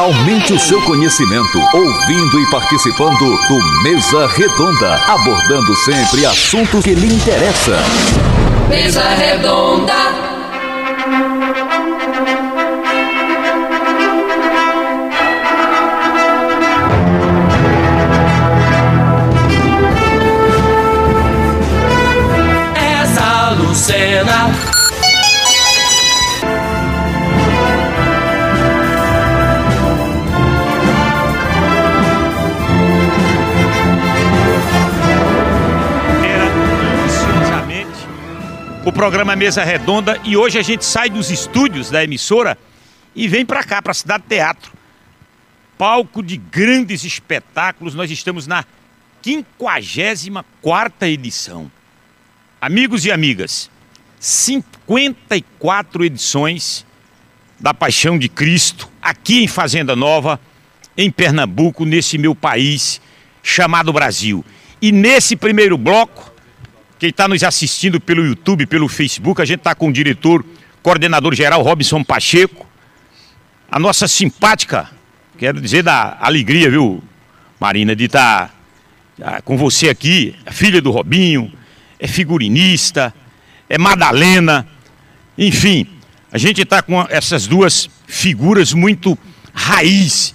Aumente o seu conhecimento ouvindo e participando do Mesa Redonda, abordando sempre assuntos que lhe interessam. Mesa Redonda. Essa Lucena. O programa Mesa Redonda e hoje a gente sai dos estúdios da emissora e vem para cá, para a Cidade Teatro. Palco de grandes espetáculos, nós estamos na 54 edição. Amigos e amigas, 54 edições da Paixão de Cristo aqui em Fazenda Nova, em Pernambuco, nesse meu país chamado Brasil. E nesse primeiro bloco, quem está nos assistindo pelo YouTube, pelo Facebook, a gente está com o diretor, coordenador geral Robson Pacheco, a nossa simpática, quero dizer da alegria, viu, Marina, de estar tá, com você aqui, a filha do Robinho, é figurinista, é Madalena, enfim, a gente está com essas duas figuras muito raiz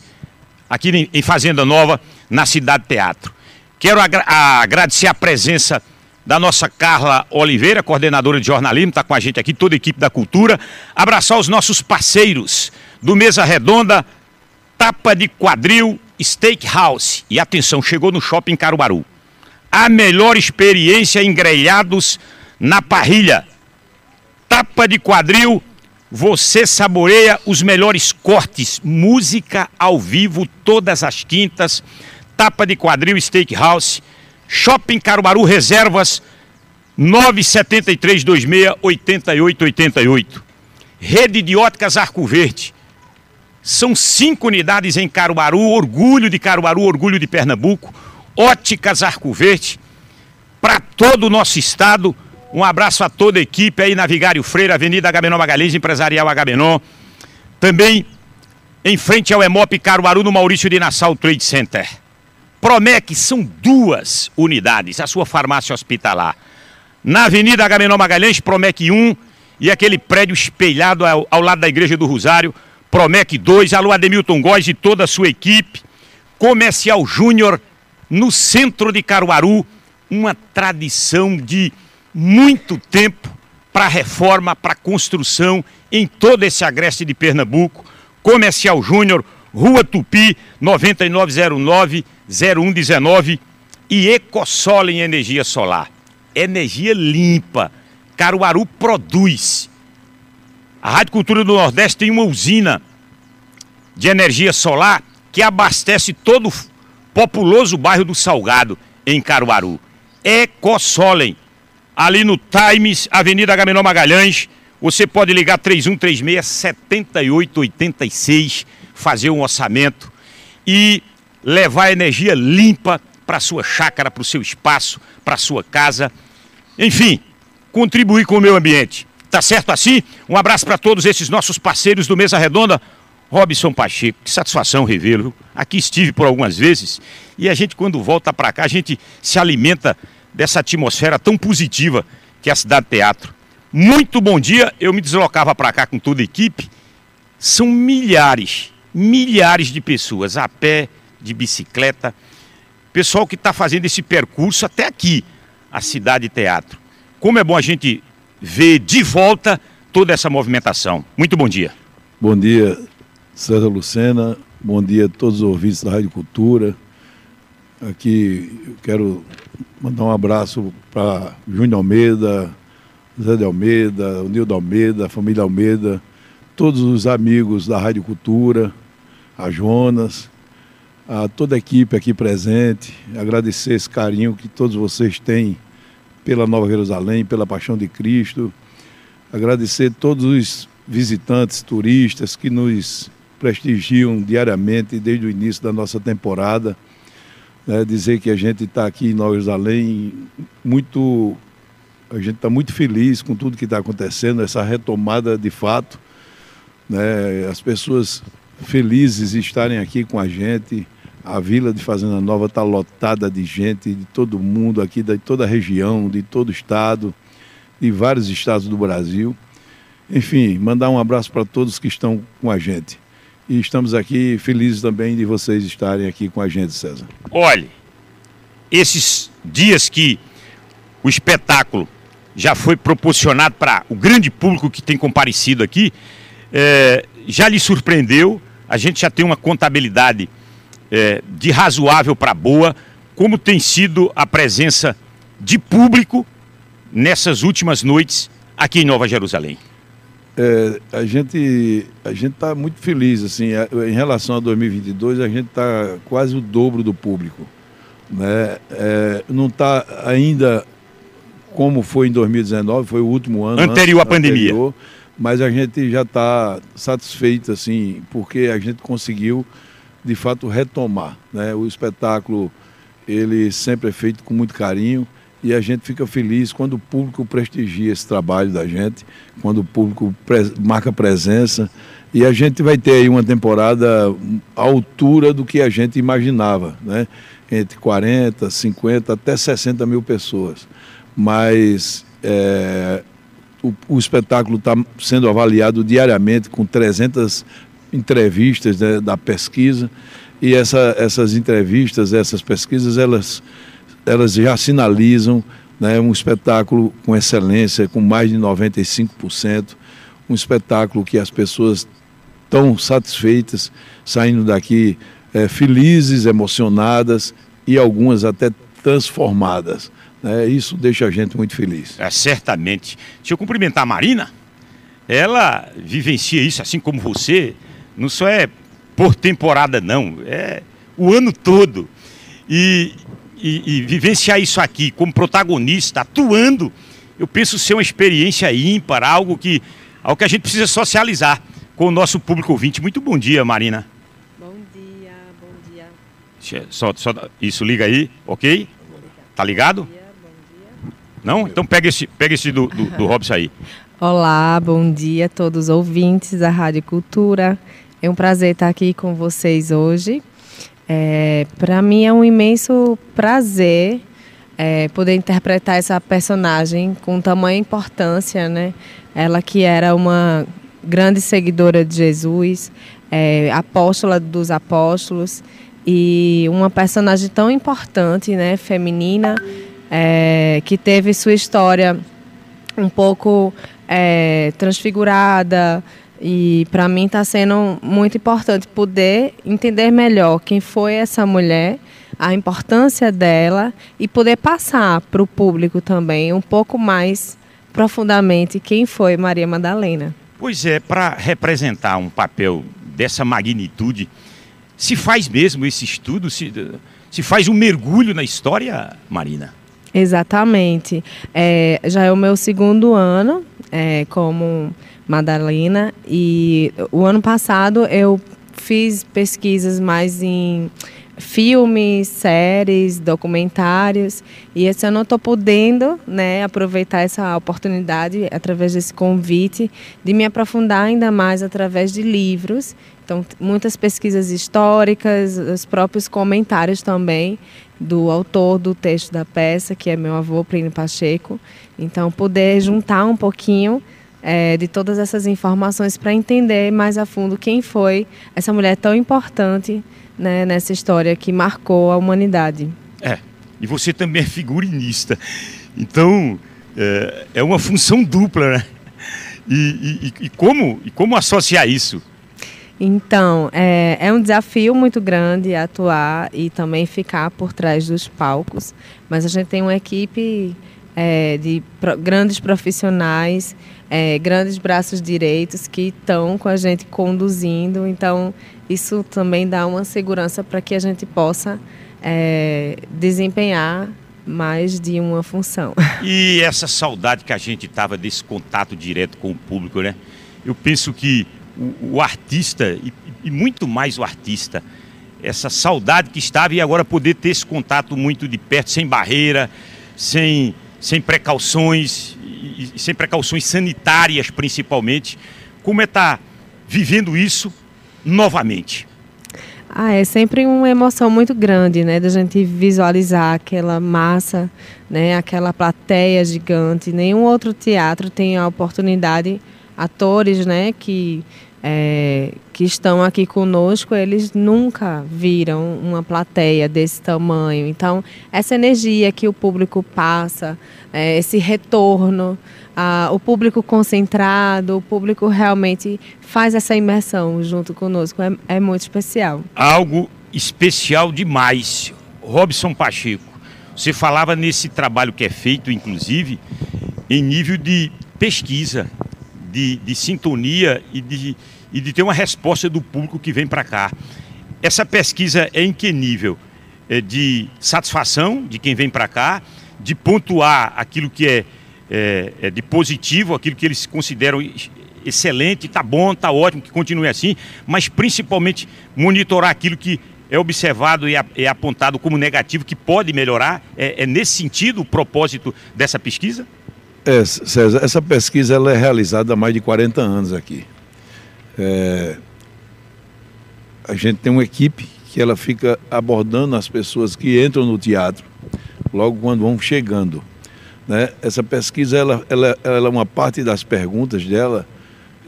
aqui em Fazenda Nova, na Cidade Teatro. Quero agra agradecer a presença da nossa Carla Oliveira, coordenadora de jornalismo, está com a gente aqui, toda a equipe da cultura. Abraçar os nossos parceiros do Mesa Redonda, Tapa de Quadril, Steakhouse. E atenção, chegou no Shopping Caruaru. A melhor experiência em grelhados na parrilha. Tapa de Quadril, você saboreia os melhores cortes, música ao vivo todas as quintas. Tapa de Quadril, Steakhouse. Shopping Caruaru Reservas 97326 8888. Rede de Óticas Arco Verde. São cinco unidades em Caruaru, orgulho de Caruaru, orgulho de Pernambuco. Óticas Arco Verde. Para todo o nosso estado. Um abraço a toda a equipe aí na Vigário Freire, Avenida Agamenon Magalhães, Empresarial Agamenon. Também em frente ao Emop Caruaru, no Maurício de Nassau Trade Center. Promec são duas unidades, a sua farmácia hospitalar. Na Avenida Agamenon Magalhães, Promec 1 e aquele prédio espelhado ao, ao, lado da Igreja do Rosário, Promec 2, alô Ademilton Góes e toda a sua equipe. Comercial Júnior, no centro de Caruaru, uma tradição de muito tempo para reforma, para construção em todo esse agreste de Pernambuco. Comercial Júnior, Rua Tupi, 9909 0119 e Ecosola em energia solar. Energia limpa. Caruaru produz. A Rádio Cultura do Nordeste tem uma usina de energia solar que abastece todo o populoso bairro do Salgado, em Caruaru. Ecosolem. Ali no Times, Avenida Agamenon Magalhães, você pode ligar 3136 7886, fazer um orçamento e levar energia limpa para a sua chácara, para o seu espaço, para a sua casa. Enfim, contribuir com o meio ambiente. Tá certo assim? Um abraço para todos esses nossos parceiros do Mesa Redonda. Robson Pacheco, que satisfação revê-lo. Aqui estive por algumas vezes e a gente, quando volta para cá, a gente se alimenta dessa atmosfera tão positiva que é a Cidade Teatro. Muito bom dia, eu me deslocava para cá com toda a equipe. São milhares, milhares de pessoas a pé, de bicicleta. Pessoal que está fazendo esse percurso até aqui, a Cidade Teatro. Como é bom a gente ver de volta toda essa movimentação. Muito bom dia. Bom dia, César Lucena. Bom dia a todos os ouvintes da Rádio Cultura. Aqui eu quero mandar um abraço para Júnior Almeida, Zé de Almeida, Nildo Almeida, a família Almeida, todos os amigos da Rádio Cultura, a Jonas, a toda a equipe aqui presente, agradecer esse carinho que todos vocês têm pela Nova Jerusalém, pela Paixão de Cristo, agradecer todos os visitantes, turistas que nos prestigiam diariamente desde o início da nossa temporada. Né, dizer que a gente está aqui em Nova Jerusalém muito. A gente está muito feliz com tudo que está acontecendo, essa retomada de fato. Né, as pessoas felizes estarem aqui com a gente. A Vila de Fazenda Nova está lotada de gente de todo mundo aqui, de toda a região, de todo o estado, de vários estados do Brasil. Enfim, mandar um abraço para todos que estão com a gente. E estamos aqui felizes também de vocês estarem aqui com a gente, César. Olhe, esses dias que o espetáculo já foi proporcionado para o grande público que tem comparecido aqui, é, já lhe surpreendeu? A gente já tem uma contabilidade é, de razoável para boa. Como tem sido a presença de público nessas últimas noites aqui em Nova Jerusalém? É, a gente a gente está muito feliz assim em relação a 2022 a gente está quase o dobro do público né é, não está ainda como foi em 2019 foi o último ano anterior à pandemia anterior, mas a gente já está satisfeito assim porque a gente conseguiu de fato retomar né o espetáculo ele sempre é feito com muito carinho e a gente fica feliz quando o público prestigia esse trabalho da gente, quando o público pre marca presença. E a gente vai ter aí uma temporada à altura do que a gente imaginava, né? entre 40, 50, até 60 mil pessoas. Mas é, o, o, espetáculo está sendo avaliado diariamente com 300 entrevistas né, da pesquisa. E essa, essas entrevistas, essas pesquisas, elas elas já sinalizam né, um espetáculo com excelência, com mais de 95%, um espetáculo que as pessoas estão satisfeitas, saindo daqui é, felizes, emocionadas e algumas até transformadas. Né? Isso deixa a gente muito feliz. É, certamente. Deixa eu cumprimentar a Marina. Ela vivencia isso assim como você. Não só é por temporada, não. É o ano todo. E, e, e vivenciar isso aqui como protagonista, atuando, eu penso ser uma experiência ímpar, algo que, algo que a gente precisa socializar com o nosso público ouvinte. Muito bom dia, Marina. Bom dia, bom dia. Só, só, isso liga aí, ok? Tá ligado? Bom dia, bom dia. Não? Então pega esse, pega esse do, do, do Robson aí. Olá, bom dia a todos os ouvintes da Rádio Cultura. É um prazer estar aqui com vocês hoje. É, Para mim é um imenso prazer é, poder interpretar essa personagem com tamanha importância, né? Ela que era uma grande seguidora de Jesus, é, apóstola dos apóstolos e uma personagem tão importante, né? Feminina, é, que teve sua história um pouco é, transfigurada, e para mim está sendo muito importante poder entender melhor quem foi essa mulher, a importância dela e poder passar para o público também um pouco mais profundamente quem foi Maria Madalena. Pois é, para representar um papel dessa magnitude, se faz mesmo esse estudo, se, se faz um mergulho na história, Marina? Exatamente. É, já é o meu segundo ano é, como Madalena. E o ano passado eu fiz pesquisas mais em filmes, séries, documentários. E esse ano eu estou podendo né, aproveitar essa oportunidade, através desse convite, de me aprofundar ainda mais através de livros. Então, muitas pesquisas históricas, os próprios comentários também do autor do texto da peça, que é meu avô, Plínio Pacheco. Então, poder juntar um pouquinho é, de todas essas informações para entender mais a fundo quem foi essa mulher tão importante né, nessa história que marcou a humanidade. É, e você também é figurinista. Então, é, é uma função dupla, né? E, e, e, como, e como associar isso? Então, é, é um desafio muito grande atuar e também ficar por trás dos palcos, mas a gente tem uma equipe é, de pro, grandes profissionais, é, grandes braços direitos que estão com a gente conduzindo. Então, isso também dá uma segurança para que a gente possa é, desempenhar mais de uma função. E essa saudade que a gente tava desse contato direto com o público, né? Eu penso que o, o artista, e, e muito mais o artista, essa saudade que estava e agora poder ter esse contato muito de perto, sem barreira, sem sem precauções, e, sem precauções sanitárias principalmente. Como é estar tá vivendo isso novamente? Ah, é sempre uma emoção muito grande, né, da gente visualizar aquela massa, né, aquela plateia gigante. Nenhum outro teatro tem a oportunidade, atores, né, que é, que estão aqui conosco, eles nunca viram uma plateia desse tamanho. Então, essa energia que o público passa, é, esse retorno, a, o público concentrado, o público realmente faz essa imersão junto conosco, é, é muito especial. Algo especial demais. Robson Pacheco, você falava nesse trabalho que é feito, inclusive, em nível de pesquisa, de, de sintonia e de e de ter uma resposta do público que vem para cá. Essa pesquisa é em que nível? É de satisfação de quem vem para cá, de pontuar aquilo que é, é, é, de positivo, aquilo que eles consideram excelente, tá bom, tá ótimo, que continue assim, mas principalmente monitorar aquilo que é observado e é apontado como negativo, que pode melhorar. É, é nesse sentido o propósito dessa pesquisa? É, César, essa pesquisa ela é realizada há mais de 40 anos aqui. É, a gente tem uma equipe que ela fica abordando as pessoas que entram no teatro logo quando vão chegando. Né? Essa pesquisa, ela, ela, ela, uma parte das perguntas dela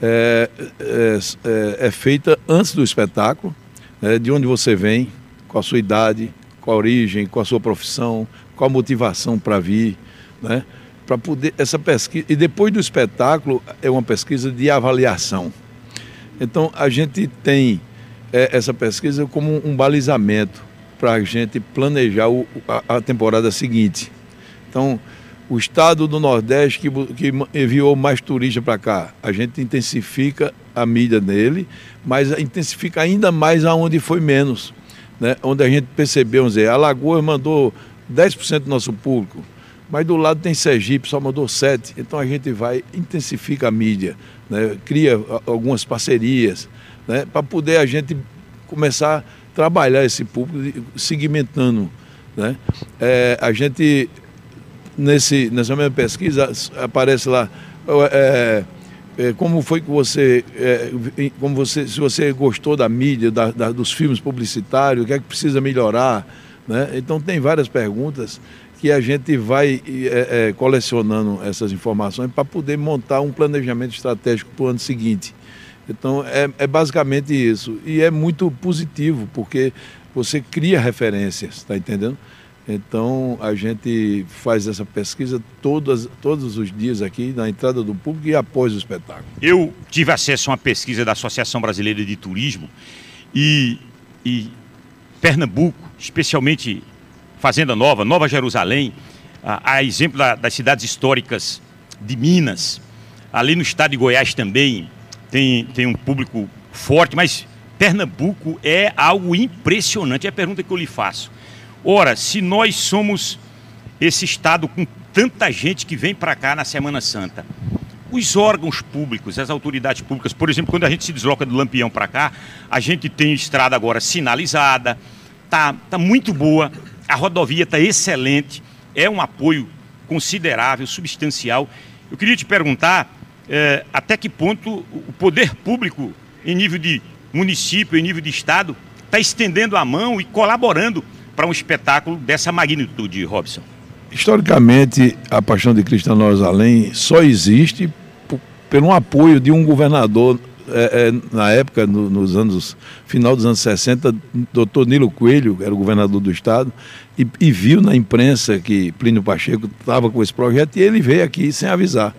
é, é, é, é feita antes do espetáculo, né? de onde você vem, qual a sua idade, qual a origem, qual a sua profissão, qual a motivação para vir, né? Para poder essa pesquisa e depois do espetáculo é uma pesquisa de avaliação. Então, a gente tem é, essa pesquisa como um balizamento para a gente planejar o, a, a, temporada seguinte. Então, o estado do Nordeste que, que enviou mais turistas para cá, a gente intensifica a mídia nele, mas intensifica ainda mais aonde foi menos. Né? Onde a gente percebeu, vamos dizer, Alagoas mandou 10% do nosso público, mas do lado tem Sergipe, só mandou 7%. Então a gente vai, intensifica a mídia né, cria algumas parcerias, né, para poder a gente começar a trabalhar esse público, segmentando. Né? É, a gente, nesse, nessa mesma pesquisa, aparece lá. É, é, como foi que você, é, como você, se você gostou da mídia, da, da, dos filmes publicitários, o que é que precisa melhorar, né? Então tem várias perguntas que a gente vai é, é, colecionando essas informações para poder montar um planejamento estratégico para o ano seguinte. Então, é, é, basicamente isso. E é muito positivo, porque você cria referências, está entendendo? Então, a gente faz essa pesquisa todas, todos os dias aqui, na entrada do público e após o espetáculo. Eu tive acesso a uma pesquisa da Associação Brasileira de Turismo e, e Pernambuco, especialmente Fazenda Nova, Nova Jerusalém, a, a exemplo da, das cidades históricas de Minas, ali no estado de Goiás também tem, tem um público forte, mas Pernambuco é algo impressionante. É a pergunta que eu lhe faço. Ora, se nós somos esse estado com tanta gente que vem para cá na Semana Santa, os órgãos públicos, as autoridades públicas, por exemplo, quando a gente se desloca do Lampião para cá, a gente tem estrada agora sinalizada, tá, tá muito boa, a rodovia está excelente, é um apoio considerável, substancial. Eu queria te perguntar é, até que ponto o poder público, em nível de município, em nível de estado, está estendendo a mão e colaborando para um espetáculo dessa magnitude, Robson. Historicamente, a Paixão de Cristo na Jerusalém só existe por, pelo apoio de um governador é, é, na época, no, nos anos, final dos anos 60, doutor Nilo Coelho, era o governador do estado, e, e viu na imprensa que Plínio Pacheco estava com esse projeto e ele veio aqui sem avisar.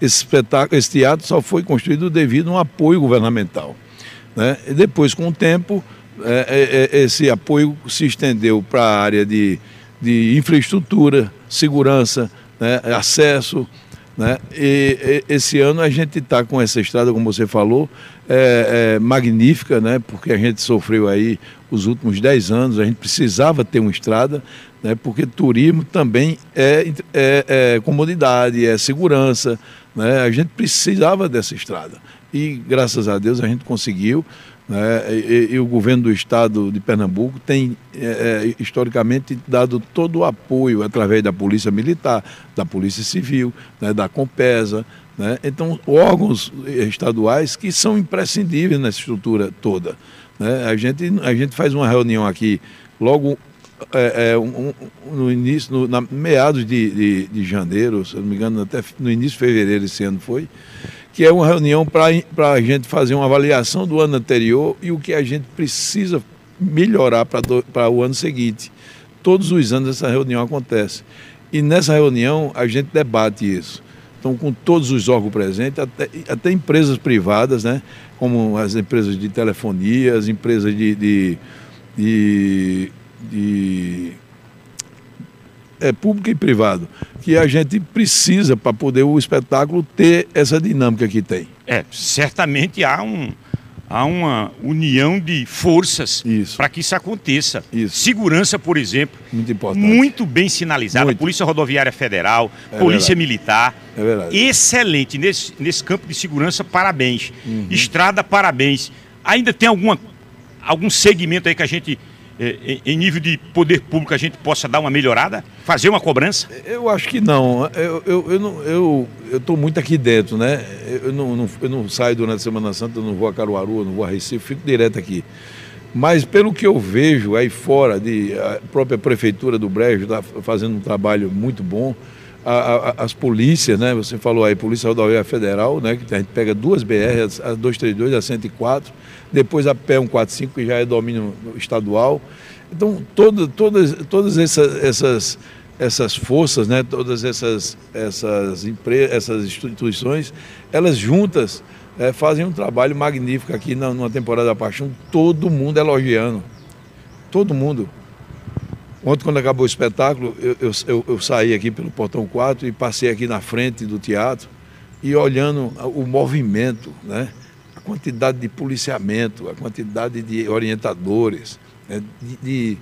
Esse espetáculo, esse teatro só foi construído devido a um apoio governamental. Né? E depois, com o tempo, é, é, é esse apoio se estendeu para a área de, de infraestrutura, segurança, né? acesso, né? E, e, esse ano a gente está com essa estrada, como você falou, é, é, magnífica, né? porque a gente sofreu aí os últimos 10 anos, a gente precisava ter uma estrada, né? porque turismo também é, é, é comodidade, é segurança, né? a gente precisava dessa estrada. E graças a Deus a gente conseguiu. Né? E, e, o governo do estado de Pernambuco tem é, é, historicamente dado todo o apoio através da Polícia Militar, da Polícia Civil, né, da Compesa, Né? Então, órgãos estaduais que são imprescindíveis nessa estrutura toda. Né? A, gente, a gente faz uma reunião aqui logo é, é, um, no início, no, na meados de, de, de, janeiro, se não me engano, até no início de fevereiro esse ano foi, que é uma reunião para a gente fazer uma avaliação do ano anterior e o que a gente precisa melhorar para o ano seguinte. Todos os anos essa reunião acontece. E nessa reunião a gente debate isso. Então, com todos os órgãos presentes, até, até empresas privadas, né? como as empresas de telefonia, as empresas de, de, de, de é, público e privado, que a gente precisa para poder o espetáculo ter essa dinâmica que tem. É, certamente há um, há uma união de forças para que isso aconteça. Isso. Segurança, por exemplo, muito importante, muito bem sinalizada. Muito. Polícia Rodoviária Federal, é Polícia verdade. Militar, é verdade. excelente nesse, nesse campo de segurança. Parabéns. Uhum. Estrada, parabéns. Ainda tem alguma algum segmento aí que a gente em nível de poder público, a gente possa dar uma melhorada? Fazer uma cobrança? Eu acho que não. Eu estou eu, eu, eu muito aqui dentro, né? Eu não, não, eu não saio durante a Semana Santa, eu não vou a Caruaru, eu não vou a Recife, fico direto aqui. Mas pelo que eu vejo aí fora, de, a própria Prefeitura do Brejo está fazendo um trabalho muito bom. A, a, as polícias, né? Você falou aí, Polícia Rodoviária Federal, né? Que a gente pega duas BR, a 232 e a 104 depois a pé 145, que já é domínio estadual. Então, todo, todas, todas essas, essas, essas forças, né, todas essas, essas, empresas, essas instituições, elas juntas é, fazem um trabalho magnífico aqui na, numa temporada da Paixão, todo mundo elogiando. Todo mundo. Ontem, quando acabou o espetáculo, eu, eu, eu, eu saí aqui pelo Portão 4 e passei aqui na frente do teatro e olhando o movimento, né? quantidade de policiamento, a quantidade de orientadores, né, de, de,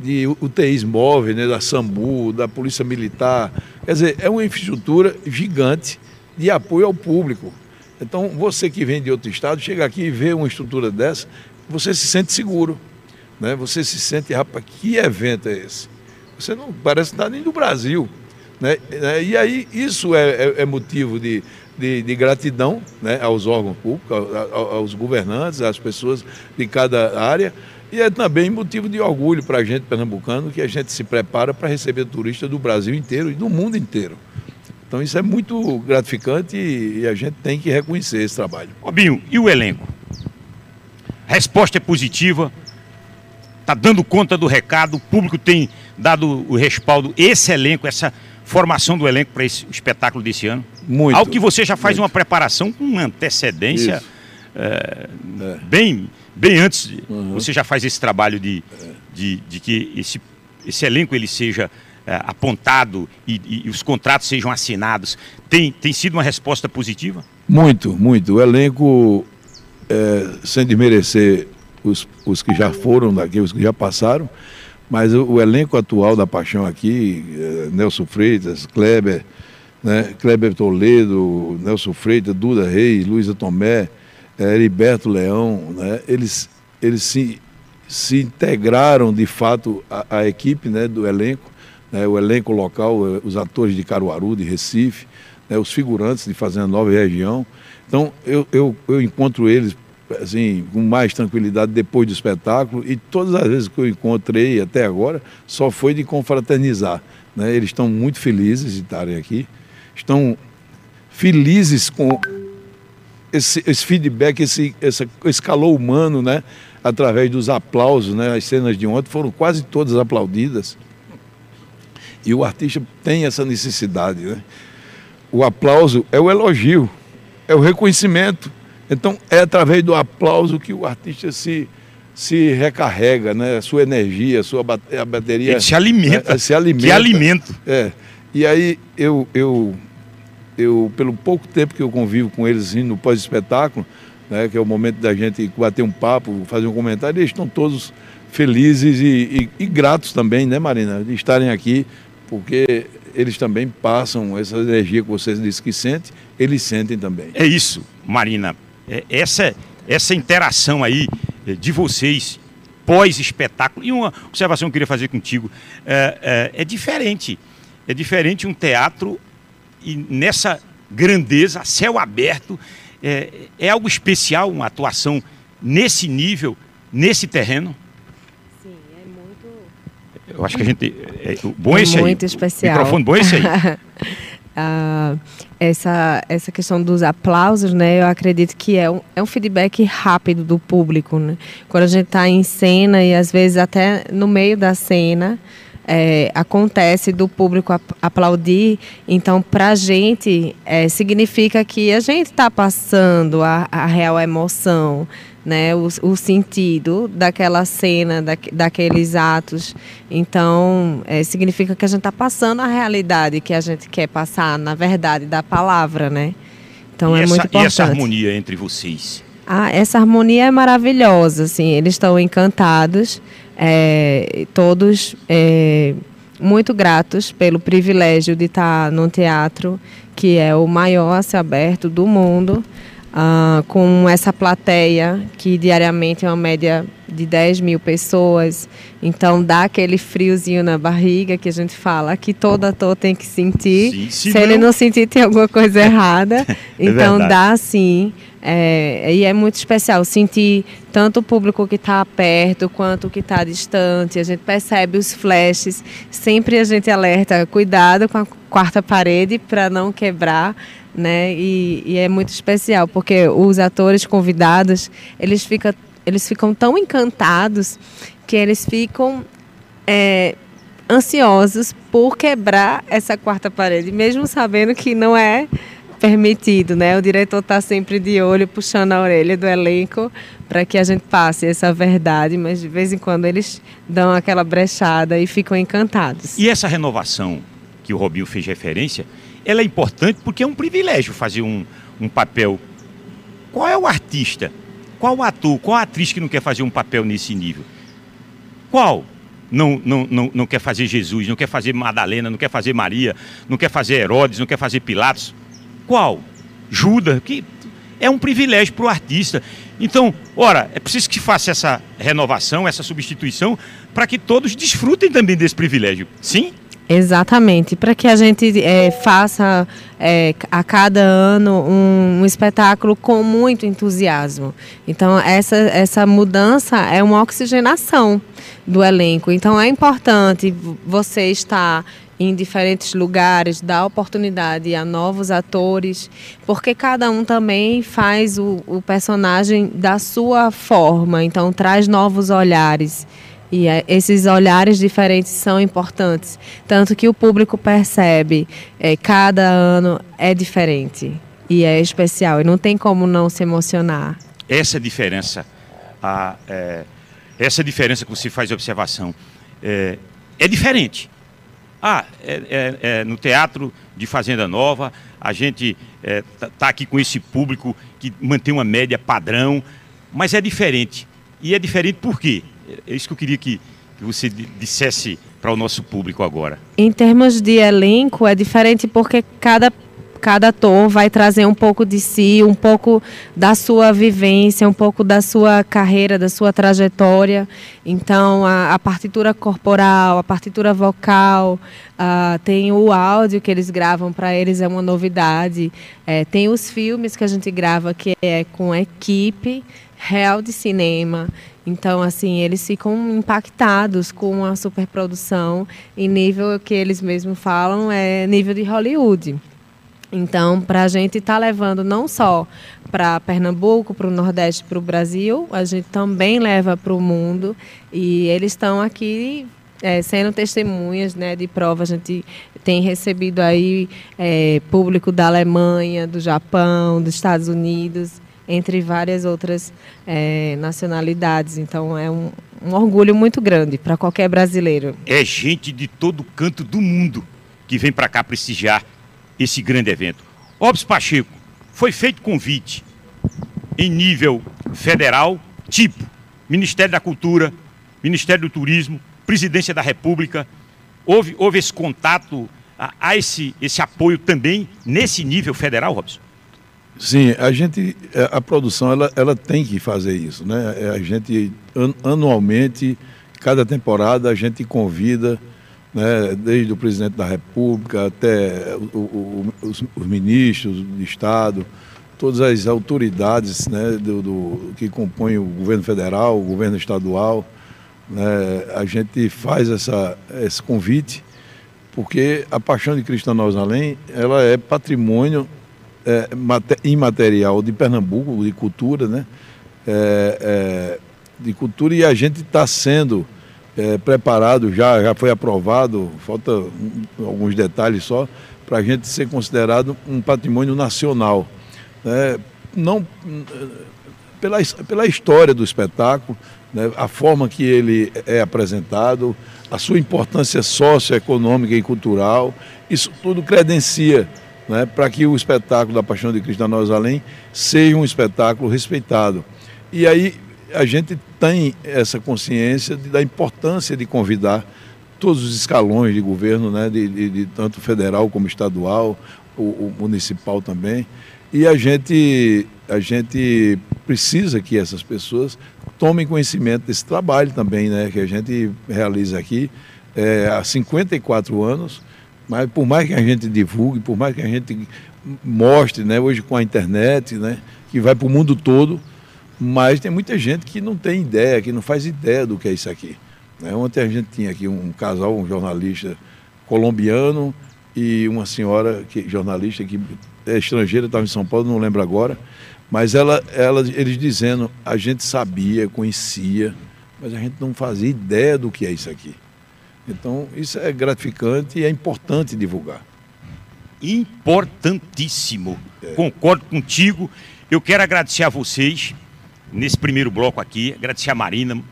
de UTIs móveis, né, da SAMBU, da Polícia Militar. Quer dizer, é uma infraestrutura gigante de apoio ao público. Então, você que vem de outro estado, chega aqui e vê uma estrutura dessa, você se sente seguro. Né? Você se sente, rapaz, que evento é esse? Você não parece estar nem do Brasil. Né? E aí, isso é, é, é motivo de de, de gratidão né, aos órgãos públicos, aos governantes, às pessoas de cada área. E é também motivo de orgulho para a gente pernambucano que a gente se prepara para receber turistas do Brasil inteiro e do mundo inteiro. Então isso é muito gratificante e a gente tem que reconhecer esse trabalho. Robinho, e o elenco? A resposta é positiva, está dando conta do recado, o público tem dado o respaldo, esse elenco, essa formação do elenco para esse espetáculo desse ano? Muito. Algo que você já faz muito. uma preparação com antecedência, é, é. bem, bem antes. Uhum. Você já faz esse trabalho de, de, de que esse, esse elenco ele seja é, apontado e, e, os contratos sejam assinados. Tem, tem sido uma resposta positiva? Muito, muito. O elenco, é, sem desmerecer os, os que já foram daqui, os que já passaram, mas o, o elenco atual da Paixão aqui, é, Nelson Freitas, Kleber, né? Kleber Toledo, Nelson Freitas, Duda Reis, Luísa Tomé, é, Heriberto Leão, né? eles, eles se, se integraram de fato à, à equipe né, do elenco, né? o elenco local, eh, os atores de Caruaru, de Recife, né? os figurantes de Fazenda Nova e Região. Então eu, eu, eu encontro eles assim, com mais tranquilidade depois do espetáculo e todas as vezes que eu encontrei até agora só foi de confraternizar. Né? Eles estão muito felizes de estarem aqui, estão felizes com esse, esse feedback, esse, esse, calor humano, né? através dos aplausos. Né? As cenas de ontem foram quase todas aplaudidas. E o artista tem essa necessidade. Né? O aplauso é o elogio, é o reconhecimento então, é através do aplauso que o artista se, se recarrega, né? Sua energia, a sua a bateria. Ele se alimenta. É, se alimenta. Que alimento. É. E aí, eu, eu, eu, pelo pouco tempo que eu convivo com eles assim, no pós-espetáculo, né, que é o momento da gente bater um papo, fazer um comentário, eles estão todos felizes e, e, e gratos também, né, Marina, de estarem aqui, porque eles também passam essa energia que vocês disse que sente, eles sentem também. É isso, Marina. É, essa, essa interação aí é, de vocês pós-espetáculo. E uma observação que eu queria fazer contigo. É, é, é, diferente. É diferente um teatro e nessa grandeza, céu aberto. É, é algo especial uma atuação nesse nível, nesse terreno? Sim, é muito. Eu acho que a gente. É, bom é esse muito aí. especial. Microfone bom esse aí. Essa, essa questão dos aplausos, né? Eu acredito que é um, é um feedback rápido do público, né? Quando a gente está em cena e às vezes até no meio da cena é, acontece do público ap aplaudir, então para a gente é, significa que a gente está passando a, a real emoção, né, o, o, sentido daquela cena, da, daqueles atos. Então, é, significa que a gente está passando a realidade que a gente quer passar, na verdade, da palavra, né? Então, e é essa, muito importante. E essa harmonia entre vocês? Ah, essa harmonia é maravilhosa, assim, eles estão encantados, é, todos é, muito gratos pelo privilégio de estar num teatro que é o maior a ser aberto do mundo, uh, com essa plateia que diariamente é uma média de 10 mil pessoas. Então dá aquele friozinho na barriga que a gente fala que todo ator tem que sentir. Sim, se, se não... ele não sentir, tem alguma coisa errada. É então é dá sim. É, e é muito especial sentir tanto o público que está perto quanto o que está distante. A gente percebe os flashes. Sempre a gente alerta, cuidado com a quarta parede para não quebrar né? E, e, é muito especial porque os atores convidados eles ficam eles ficam tão encantados que eles ficam é, ansiosos por quebrar essa quarta parede, mesmo sabendo que não é permitido, né? O diretor está sempre de olho, puxando a orelha do elenco para que a gente passe essa verdade, mas de vez em quando eles dão aquela brechada e ficam encantados. E essa renovação que o Robinho fez referência, ela é importante porque é um privilégio fazer um, um papel. Qual é o artista? Qual o ator? Qual a atriz que não quer fazer um papel nesse nível? Qual? Não, não, não, não quer fazer Jesus, não quer fazer Madalena, não quer fazer Maria, não quer fazer Herodes, não quer fazer Pilatos. Qual? Judas, que é um privilégio para o artista. Então, ora, é preciso que faça essa renovação, essa substituição, para que todos desfrutem também desse privilégio. Sim? Exatamente, para que a gente é, faça é, a cada ano um, um, espetáculo com muito entusiasmo. Então, essa, essa mudança é uma oxigenação do elenco. Então, é importante você estar em diferentes lugares, dar oportunidade a novos atores, porque cada um também faz o, o personagem da sua forma, então traz novos olhares. E é, esses olhares diferentes são importantes, tanto que o público percebe, é, cada ano é diferente e é especial, e não tem como não se emocionar. Essa diferença, a, é, essa diferença que você faz de observação, é, é diferente. Ah, é, é, no teatro de Fazenda Nova, a gente está tá aqui com esse público que mantém uma média padrão, mas é diferente. E é diferente por quê? É isso que eu queria que, que você dissesse para o nosso público agora. Em termos de elenco, é diferente porque cada cada ator vai trazer um pouco de si, um pouco da sua vivência, um pouco da sua carreira, da sua trajetória. Então, a, a partitura corporal, a partitura vocal, uh, tem o áudio que eles gravam para eles, é uma novidade. É, tem os filmes que a gente grava, que é com equipe real de cinema. Então, assim, eles ficam impactados com a superprodução em nível que eles mesmos falam, é nível de Hollywood. Então, para a gente estar tá levando não só para Pernambuco, para o Nordeste, para o Brasil, a gente também leva para o mundo e eles estão aqui é, sendo testemunhas né, de prova. A gente tem recebido aí é, público da Alemanha, do Japão, dos Estados Unidos entre várias outras é, nacionalidades. Então é um, um orgulho muito grande para qualquer brasileiro. É gente de todo canto do mundo que vem para cá prestigiar esse grande evento. Obs Pacheco, foi feito convite em nível federal, tipo Ministério da Cultura, Ministério do Turismo, Presidência da República. Houve, houve esse contato, há esse, esse apoio também nesse nível federal, Robson? Sim, a gente, é, a produção ela, ela tem que fazer isso, né? É, a gente anualmente, cada temporada a gente convida né, desde o presidente da República até o, o, os, os, ministros de Estado, todas as autoridades né, do, do, que compõem o governo federal, o governo estadual. Né, a gente faz essa, esse convite porque a Paixão de Cristo na Jerusalém ela é patrimônio é, imaterial de Pernambuco, de cultura, né? É, é, de cultura e a gente está sendo é, preparado já, já foi aprovado, falta alguns detalhes só, para a gente ser considerado um patrimônio nacional. Né? Não pela, pela história do espetáculo, né? a forma que ele é apresentado, a sua importância socioeconômica e cultural, isso tudo credencia né, para que o espetáculo da Paixão de Cristo da Nós Além seja um espetáculo respeitado. E aí a gente tem essa consciência de, da importância de convidar todos os escalões de governo, né, de, de, de tanto federal como estadual, o, o, municipal também. E a gente, a gente precisa que essas pessoas tomem conhecimento desse trabalho também, né, que a gente realiza aqui é, há 54 anos mas por mais que a gente divulgue, por mais que a gente mostre, né, hoje com a internet, né, que vai para o mundo todo, mas tem muita gente que não tem ideia, que não faz ideia do que é isso aqui. Né? Ontem a gente tinha aqui um casal, um jornalista colombiano e uma senhora que, jornalista que é estrangeira, estava em São Paulo, não lembro agora, mas ela, ela, eles dizendo, a gente sabia, conhecia, mas a gente não fazia ideia do que é isso aqui. Então, isso é gratificante e é importante divulgar. Importantíssimo. É. Concordo contigo. Eu quero agradecer a vocês nesse primeiro bloco aqui, agradecer a Marina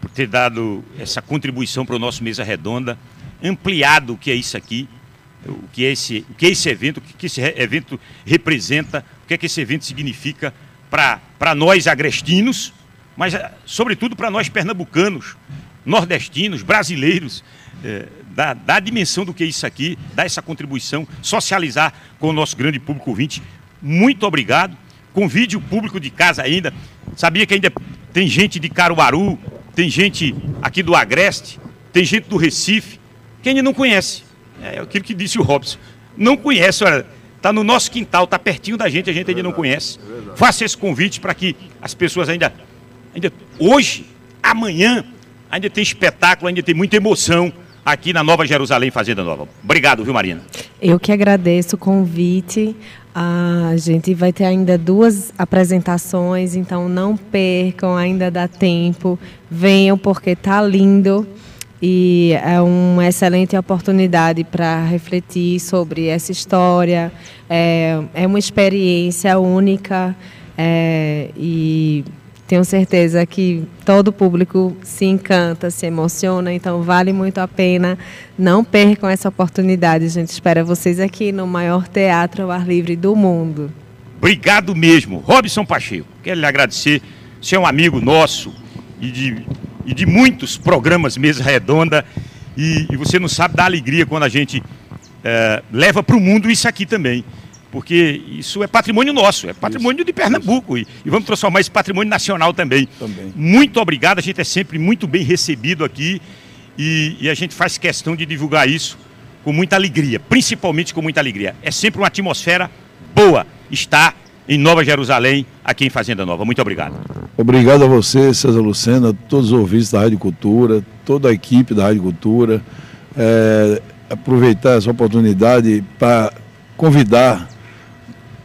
por ter dado essa contribuição para o nosso Mesa Redonda, ampliado o que é isso aqui, o que é esse, o que é esse evento, o que esse evento representa, o que é que esse evento significa para nós agrestinos, mas sobretudo para nós pernambucanos, nordestinos, brasileiros, é, da, da dimensão do que é isso aqui, dar essa contribuição, socializar com o nosso grande público ouvinte. Muito obrigado. Convide o público de casa ainda. Sabia que ainda tem gente de Caruaru, tem gente aqui do Agreste, tem gente do Recife, que ainda não conhece. É aquilo que disse o Robson. Não conhece, olha, está no nosso quintal, está pertinho da gente, a gente ainda não conhece. Faça esse convite para que as pessoas ainda, ainda hoje, amanhã, ainda tem espetáculo, ainda tem muita emoção aqui na Nova Jerusalém Fazenda Nova. Obrigado, viu, Marina? Eu que agradeço o convite. A gente vai ter ainda duas apresentações, então não percam, ainda dá tempo. Venham porque tá lindo e é uma excelente oportunidade para refletir sobre essa história. É, é uma experiência única é, e tenho certeza que todo o público se encanta, se emociona, então vale muito a pena. Não percam essa oportunidade. A gente espera vocês aqui no maior teatro ao ar livre do mundo. Obrigado mesmo. Robson Pacheco, quero lhe agradecer. Você é um amigo nosso e de, e de muitos programas Mesa Redonda. E, e você não sabe da alegria quando a gente é, leva para o mundo isso aqui também porque isso é patrimônio nosso, é patrimônio isso, de Pernambuco e, e, vamos transformar esse patrimônio nacional também. também. Muito obrigado, a gente é sempre muito bem recebido aqui e, e, a gente faz questão de divulgar isso com muita alegria, principalmente com muita alegria. É sempre uma atmosfera boa estar em Nova Jerusalém, aqui em Fazenda Nova. Muito obrigado. Obrigado a você, César Lucena, todos os ouvintes da Rádio Cultura, toda a equipe da Rádio Cultura. É, aproveitar essa oportunidade para convidar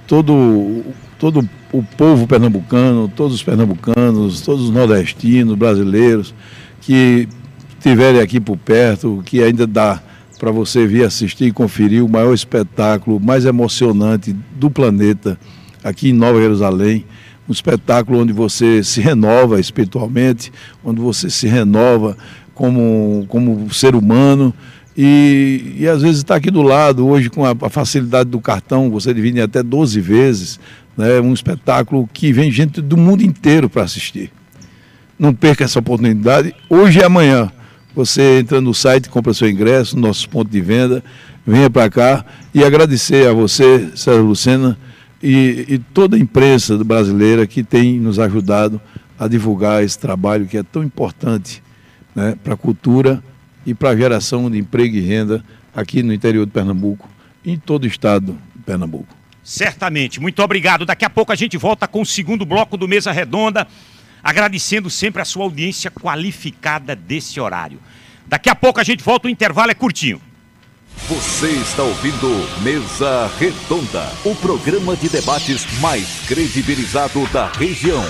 todo, todo o povo pernambucano, todos os pernambucanos, todos os nordestinos, brasileiros que estiverem aqui por perto, que ainda dá para você vir assistir e conferir o maior espetáculo mais emocionante do planeta aqui em Nova Jerusalém. Um espetáculo onde você se renova espiritualmente, onde você se renova como, como ser humano e, e às vezes está aqui do lado, hoje com a, a, facilidade do cartão, você divide até 12 vezes, né, um espetáculo que vem gente do mundo inteiro para assistir. Não perca essa oportunidade, hoje e amanhã. Você entra no site, compra seu ingresso, nossos pontos de venda, venha para cá e agradecer a você, César Lucena, e, e toda a imprensa brasileira que tem nos ajudado a divulgar esse trabalho que é tão importante né, para a cultura e para a geração de emprego e renda aqui no interior de Pernambuco e em todo o estado de Pernambuco. Certamente. Muito obrigado. Daqui a pouco a gente volta com o segundo bloco do Mesa Redonda, agradecendo sempre a sua audiência qualificada desse horário. Daqui a pouco a gente volta, o intervalo é curtinho. Você está ouvindo Mesa Redonda, o programa de debates mais credibilizado da região.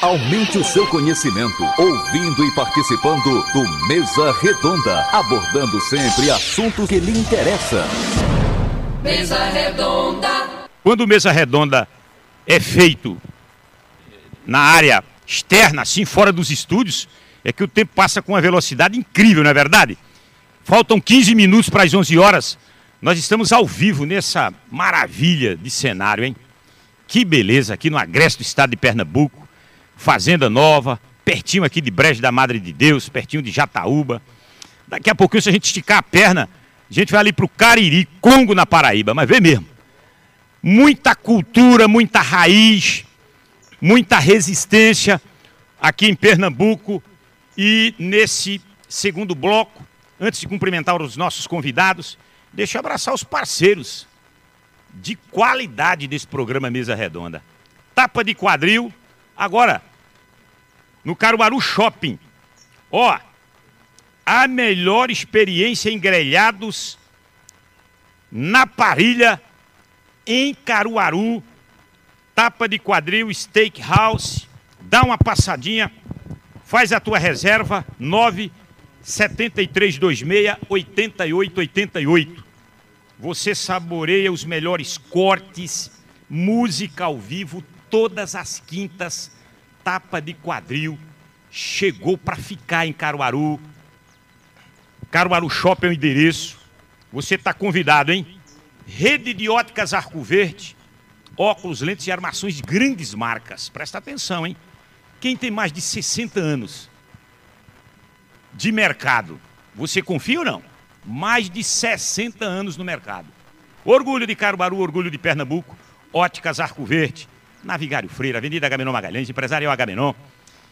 Aumente o seu conhecimento ouvindo e participando do Mesa Redonda, abordando sempre assuntos que lhe interessam. Mesa Redonda. Quando o Mesa Redonda é feito na área externa, assim, fora dos estúdios, é que o tempo passa com uma velocidade incrível, não é verdade? Faltam 15 minutos para as 11 horas. Nós estamos ao vivo nessa maravilha de cenário, hein? Que beleza, aqui no Agreste do estado de Pernambuco. Fazenda Nova, pertinho aqui de Brejo da Madre de Deus, pertinho de Jataúba. Daqui a pouquinho, se a gente esticar a perna, a gente vai ali para o Cariri, Congo na Paraíba, mas vê mesmo. Muita cultura, muita raiz, muita resistência aqui em Pernambuco. E nesse segundo bloco, antes de cumprimentar os nossos convidados, deixa eu abraçar os parceiros de qualidade desse programa Mesa Redonda. Tapa de quadril, agora no Caruaru Shopping. Ó, a melhor experiência em grelhados na parrilha em Caruaru. Tapa de quadril, steakhouse. Dá uma passadinha, faz a tua reserva, 9 7326 8888. Você saboreia os melhores cortes, música ao vivo todas as quintas. Tapa de quadril chegou para ficar em Caruaru. Caruaru Shopping é o endereço. Você está convidado, hein? Rede de óticas Arco Verde, óculos, lentes e armações de grandes marcas. Presta atenção, hein? Quem tem mais de 60 anos de mercado, você confia ou não? Mais de 60 anos no mercado. Orgulho de Caruaru, orgulho de Pernambuco, óticas Arco Verde, Navigário Freire, Avenida Agamenon Magalhães, Empresarial Agamenon.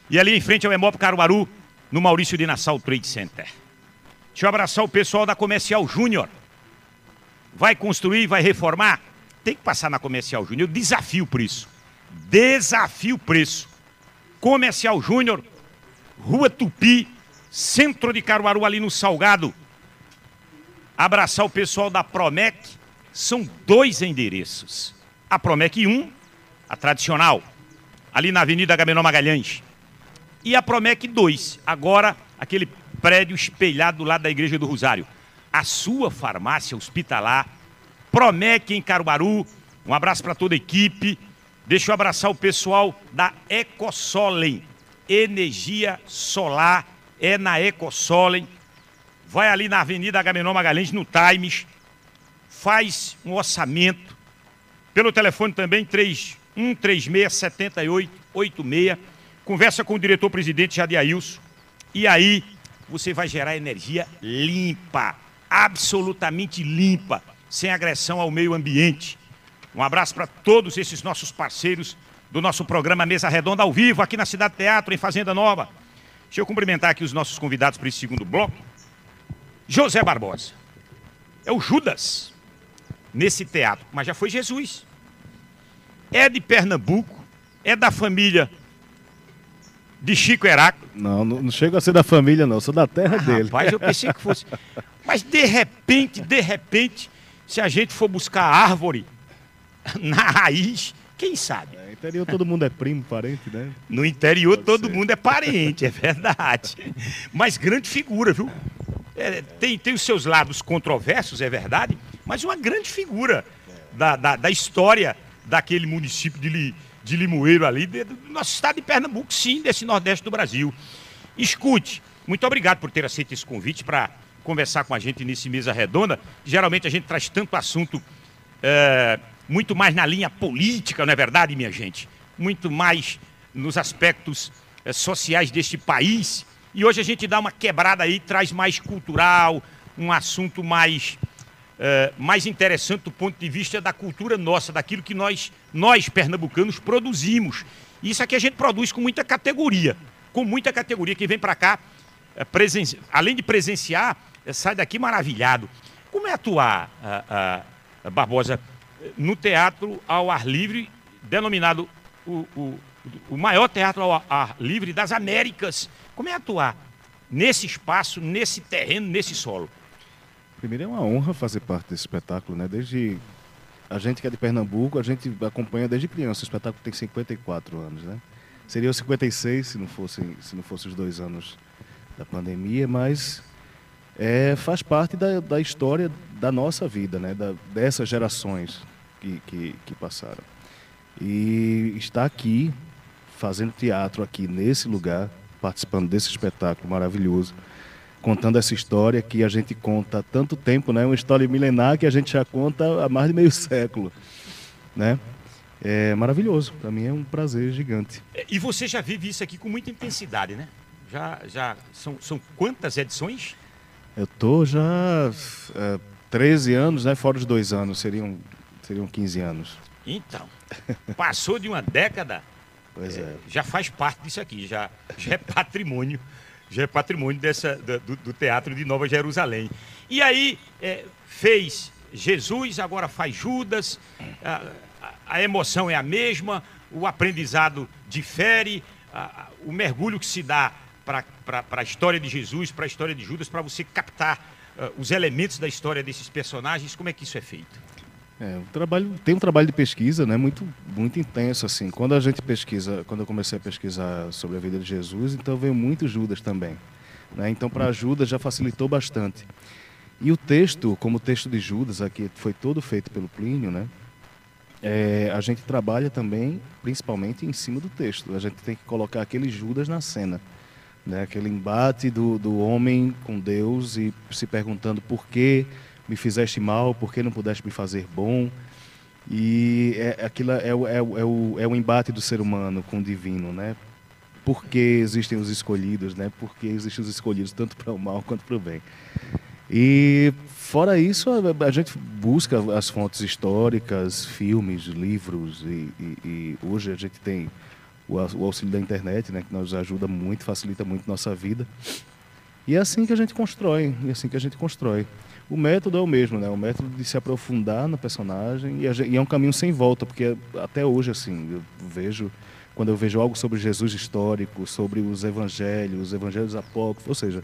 E ali em frente ao Emop Caruaru, no Maurício de Nassau Trade Center. Deixa eu abraçar o pessoal da Comercial Júnior. Vai construir, vai reformar? Tem que passar na Comercial Júnior. Eu desafio por isso. Desafio o preço. Comercial Júnior, Rua Tupi, centro de Caruaru, ali no Salgado. Abraçar o pessoal da Promec. São dois endereços. A Promec 1, a tradicional, ali na Avenida Agamenon Magalhães. E a Promec 2, agora aquele prédio espelhado do lado da Igreja do Rosário. A sua farmácia hospitalar, Promec em Caruaru. Um abraço para toda a equipe. Deixa eu abraçar o pessoal da Ecosolem. Energia solar é na Ecosolem. Vai ali na Avenida Agamenon Magalhães, no Times. Faz um orçamento. Pelo telefone também, 3136 7886. Conversa com o diretor-presidente Jadiailson. E aí você vai gerar energia limpa, absolutamente limpa, sem agressão ao meio ambiente. Um abraço para todos esses nossos parceiros do nosso programa Mesa Redonda ao vivo, aqui na Cidade Teatro, em Fazenda Nova. Deixa eu cumprimentar aqui os nossos convidados para esse segundo bloco. José Barbosa. É o Judas nesse teatro, mas já foi Jesus. É de Pernambuco, é da família de Chico Heráclito. Não, não, não chego a ser da família, não. Sou da terra dele. Rapaz, eu pensei que fosse. Mas de repente, de repente, se a gente for buscar árvore na raiz, quem sabe? É, interior todo mundo é primo, parente, né? No interior Pode todo ser. mundo é parente, é verdade. Mas grande figura, viu? É, tem, tem os seus lados controversos, é verdade, mas uma grande figura da, da, da história daquele município de, de Limoeiro ali, do nosso estado de Pernambuco, sim, desse Nordeste do Brasil. Escute, muito obrigado por ter aceito esse convite para conversar com a gente nesse Mesa Redonda. Geralmente a gente traz tanto assunto é, muito mais na linha política, não é verdade, minha gente? Muito mais nos aspectos eh, sociais deste país. E hoje a gente dá uma quebrada aí, traz mais cultural, um assunto mais, eh, mais interessante do ponto de vista da cultura nossa, daquilo que nós, nós pernambucanos, produzimos. Isso aqui a gente produz com muita categoria, com muita categoria. Quem vem para cá é, presen... além de presenciar, é, sai daqui maravilhado. Como é atuar, a, a Barbosa, no teatro ao ar livre, denominado o, o, o maior teatro ao ar livre das Américas? Como é atuar nesse espaço, nesse terreno, nesse solo? Primeiro é uma honra fazer parte desse espetáculo, né? Desde a gente que é de Pernambuco, a gente acompanha desde criança. O espetáculo tem 54 anos, né? Seria 56 se não fosse se não fosse os dois anos da pandemia, mas é, faz parte da, da história da nossa vida, né? Da, dessas gerações que, que, que passaram. E está aqui fazendo teatro aqui nesse lugar, participando desse espetáculo maravilhoso contando essa história que a gente conta há tanto tempo, né? Uma história milenar que a gente já conta há mais de meio século, né? É maravilhoso, para mim é um prazer gigante. É, e você já vive isso aqui com muita intensidade, né? Já, já são, são quantas edições? Eu tô já é, 13 anos, né? Fora os dois anos, seriam, seriam 15 anos. Então, passou de uma década. Pois é. é. Já faz parte disso aqui, já, já é patrimônio já é patrimônio dessa, do, do Teatro de Nova Jerusalém. E aí é, fez Jesus, agora faz Judas, a, a, emoção é a mesma, o aprendizado difere, a, o mergulho que se dá para a história de Jesus, para a história de Judas, para você captar uh, os elementos da história desses personagens, como é que isso é feito? É, trabalho, tem um trabalho de pesquisa né, muito, muito intenso. assim. Quando a gente pesquisa, quando eu comecei a pesquisar sobre a vida de Jesus, então veio muito Judas também. Né? Então, para Judas já facilitou bastante. E o texto, como o texto de Judas, aqui foi todo feito pelo Plínio, né? É, a gente trabalha também, principalmente, em cima do texto. A gente tem que colocar aquele Judas na cena. Né? Aquele embate do, do homem com Deus e se perguntando por que me fizeste mal, por que não pudeste me fazer bom? E é, aquilo é, é, é, o, é o embate do ser humano com o divino, né? Por que existem os escolhidos, né? Por que existem os escolhidos tanto para o mal quanto para o bem? E fora isso, a, gente busca as fontes históricas, filmes, livros, e, e, e hoje a gente tem o, auxílio da internet, né? Que nos ajuda muito, facilita muito nossa vida. E é assim que a gente constrói, é assim que a gente constrói. O método é o mesmo, né? O método de se aprofundar no personagem e, e é um caminho sem volta, porque até hoje, assim, eu vejo quando eu vejo algo sobre Jesus histórico, sobre os evangelhos, os evangelhos apócrifos, ou seja,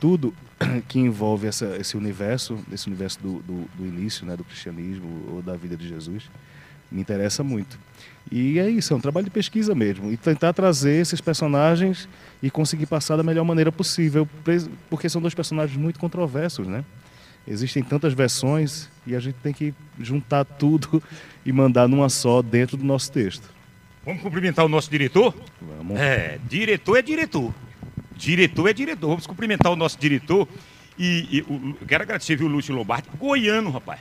tudo que envolve essa, esse universo, esse universo do, do, do, início, né, do cristianismo ou da vida de Jesus, me interessa muito. E é isso, é um trabalho de pesquisa mesmo, e tentar trazer esses personagens e conseguir passar da melhor maneira possível, porque são dois personagens muito controversos, né? Existem tantas versões e a gente tem que juntar tudo e mandar numa só dentro do nosso texto. Vamos cumprimentar o nosso diretor? Vamos. É, diretor é diretor. Diretor é diretor. Vamos cumprimentar o nosso diretor. E, e o, quero agradecer, viu, Lúcio Lombardi. Goiano, rapaz.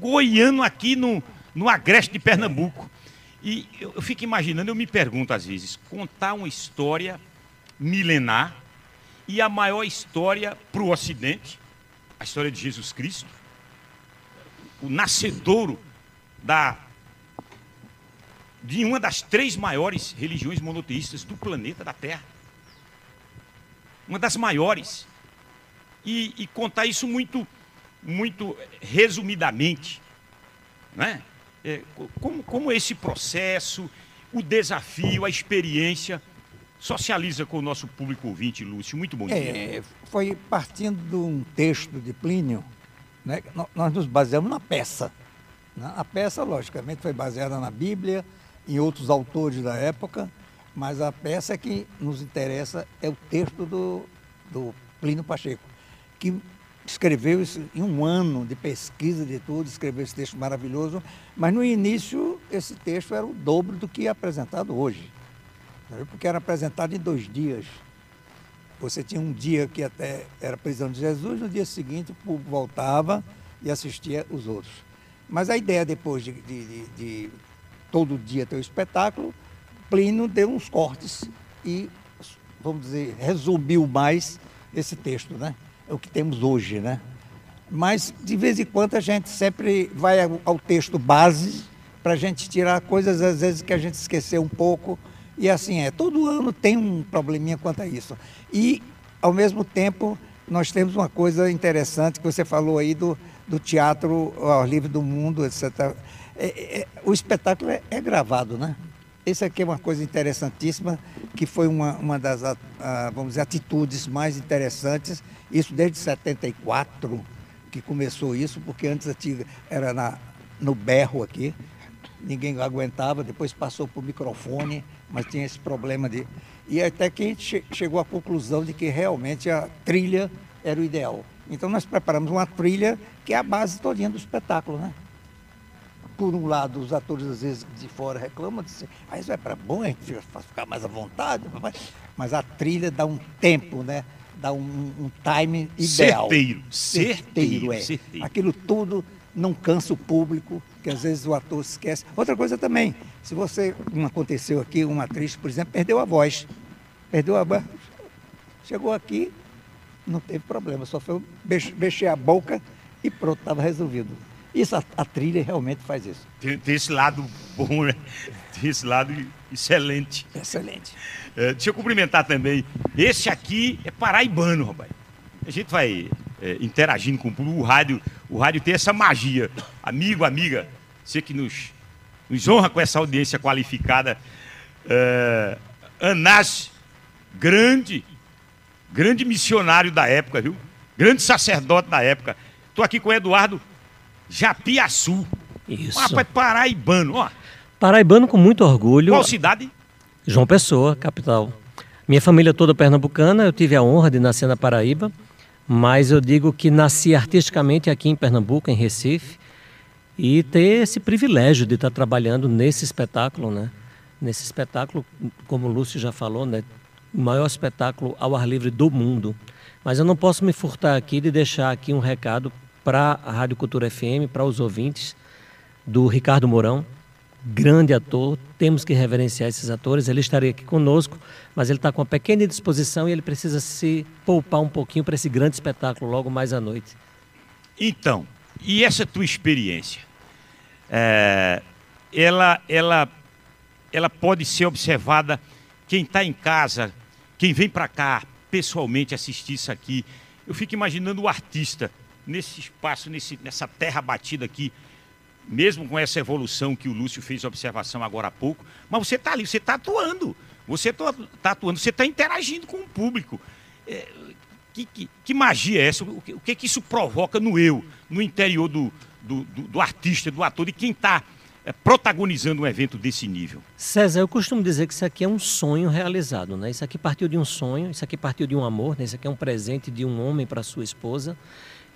Goiano aqui no, no Agreste de Pernambuco. E eu, eu fico imaginando, eu me pergunto às vezes, contar uma história milenar e a maior história para o Ocidente a história de Jesus Cristo, o nascedouro da, de uma das três maiores religiões monoteístas do planeta, da Terra. Uma das maiores. E, e contar isso muito, muito resumidamente. Né? É, como, como esse processo, o desafio, a experiência socializa com o nosso público ouvinte, Lúcio. Muito bom dia. É, foi partindo de um texto de Plínio, né, nós nos baseamos na peça. Né? A peça, logicamente, foi baseada na Bíblia, em outros autores da época, mas a peça que nos interessa é o texto do, do Plínio Pacheco, que escreveu isso em um ano de pesquisa de tudo, escreveu esse texto maravilhoso, mas no início esse texto era o dobro do que é apresentado hoje porque era apresentado em dois dias. Você tinha um dia que até era prisão de Jesus, no dia seguinte o povo voltava e assistia os outros. Mas a ideia depois de, de, de, de todo dia ter o espetáculo, Plínio deu uns cortes e, vamos dizer, resumiu mais esse texto, né? É o que temos hoje, né? Mas, de vez em quando, a gente sempre vai ao texto base para a gente tirar coisas, às vezes, que a gente esqueceu um pouco e assim é, todo ano tem um probleminha quanto a isso. E ao mesmo tempo, nós temos uma coisa interessante que você falou aí do, do teatro ao livre do mundo, etc. É, é, o espetáculo é, é, gravado, né? Isso aqui é uma coisa interessantíssima, que foi uma, uma das, a, a, vamos dizer, atitudes mais interessantes, isso desde 74, que começou isso, porque antes era na, no berro aqui, ninguém aguentava, depois passou para o microfone, mas tinha esse problema de... E até que a gente chegou à conclusão de que realmente a trilha era o ideal. Então nós preparamos uma trilha que é a base todinha do espetáculo, né? Por um lado, os atores às vezes de fora reclamam, dizem, ah, isso é para bom, a gente ficar mais à vontade, mas a trilha dá um tempo, né? Dá um, um time ideal. Certeiro, certeiro, certeiro é. Certeiro. Aquilo tudo não cansa o público, que às vezes o ator esquece. Outra coisa também, se você, como aconteceu aqui, uma atriz, por exemplo, perdeu a voz. Perdeu a voz. Chegou aqui, não teve problema, só foi mexer a boca e pronto, estava resolvido. Isso, a, a, trilha realmente faz isso. Tem, tem, esse lado bom, né? Tem esse lado excelente. Excelente. É, deixa eu cumprimentar também. Esse aqui é paraibano, rapaz. A gente vai é, interagindo com o público. O rádio, o rádio tem essa magia. Amigo, amiga, você que nos, nos honra com essa audiência qualificada. É, Anás, grande, grande missionário da época, viu? Grande sacerdote da época. Estou aqui com o Eduardo Japiaçu. Isso. Rapaz, paraibano, ó. Paraibano com muito orgulho. Qual cidade? João Pessoa, capital. Minha família toda pernambucana, eu tive a honra de nascer na Paraíba. Mas eu digo que nasci artisticamente aqui em Pernambuco, em Recife, e ter esse privilégio de estar trabalhando nesse espetáculo, né? Nesse espetáculo, como o Lúcio já falou, né? O maior espetáculo ao ar livre do mundo. Mas eu não posso me furtar aqui de deixar aqui um recado para a Rádio Cultura FM, para os ouvintes, do Ricardo Mourão, grande ator, temos que reverenciar esses atores. Ele estaria aqui conosco, mas ele está com uma pequena disposição e ele precisa se poupar um pouquinho para esse grande espetáculo logo mais à noite. Então, e essa tua experiência? É, ela, ela, ela pode ser observada, quem está em casa, quem vem para cá pessoalmente assistir isso aqui. Eu fico imaginando o artista nesse espaço, nesse, nessa terra batida aqui, mesmo com essa evolução que o Lúcio fez observação agora há pouco, mas você está ali, você está atuando, você está atuando, você está interagindo com o público. É, que, que, que, magia é essa? O que, o que, que isso provoca no eu, no interior do, do, do, do artista, do ator, de quem está é, protagonizando um evento desse nível? César, eu costumo dizer que isso aqui é um sonho realizado, né? Isso aqui partiu de um sonho, isso aqui partiu de um amor, né? isso aqui é um presente de um homem para sua esposa.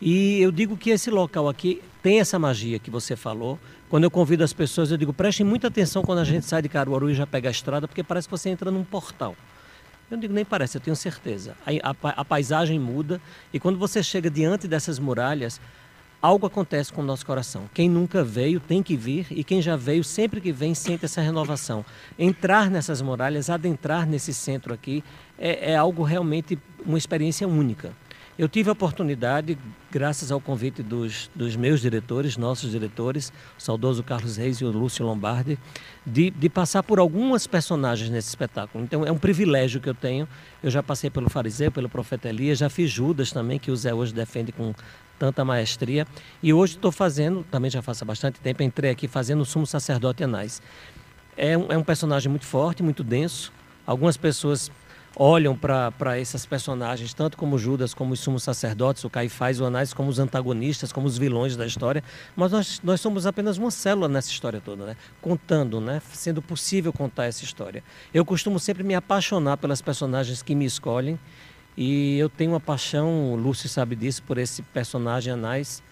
E eu digo que esse local aqui tem essa magia que você falou. Quando eu convido as pessoas, eu digo, prestem muita atenção quando a gente sai de Caruaru e já pega a estrada, porque parece que você entra num portal. Eu digo, nem parece, eu tenho certeza. A, a, a paisagem muda e quando você chega diante dessas muralhas, algo acontece com o nosso coração. Quem nunca veio tem que vir e quem já veio, sempre que vem, sente essa renovação. Entrar nessas muralhas, adentrar nesse centro aqui, é, é algo realmente uma experiência única. Eu tive a oportunidade, graças ao convite dos, dos meus diretores, nossos diretores, o saudoso Carlos Reis e o Lúcio Lombardi, de, de passar por algumas personagens nesse espetáculo. Então é um privilégio que eu tenho. Eu já passei pelo Fariseu, pelo Profeta Elias, já fiz Judas também, que o Zé hoje defende com tanta maestria. E hoje estou fazendo, também já faço há bastante tempo, entrei aqui fazendo o Sumo Sacerdote Anais. É um, é um personagem muito forte, muito denso. Algumas pessoas olham para esses personagens, tanto como Judas, como os sumos sacerdotes, o Caifás, o Anás, como os antagonistas, como os vilões da história, mas nós, nós somos apenas uma célula nessa história toda, né? contando, né? sendo possível contar essa história. Eu costumo sempre me apaixonar pelas personagens que me escolhem, e eu tenho uma paixão, o Lúcio sabe disso, por esse personagem Anás,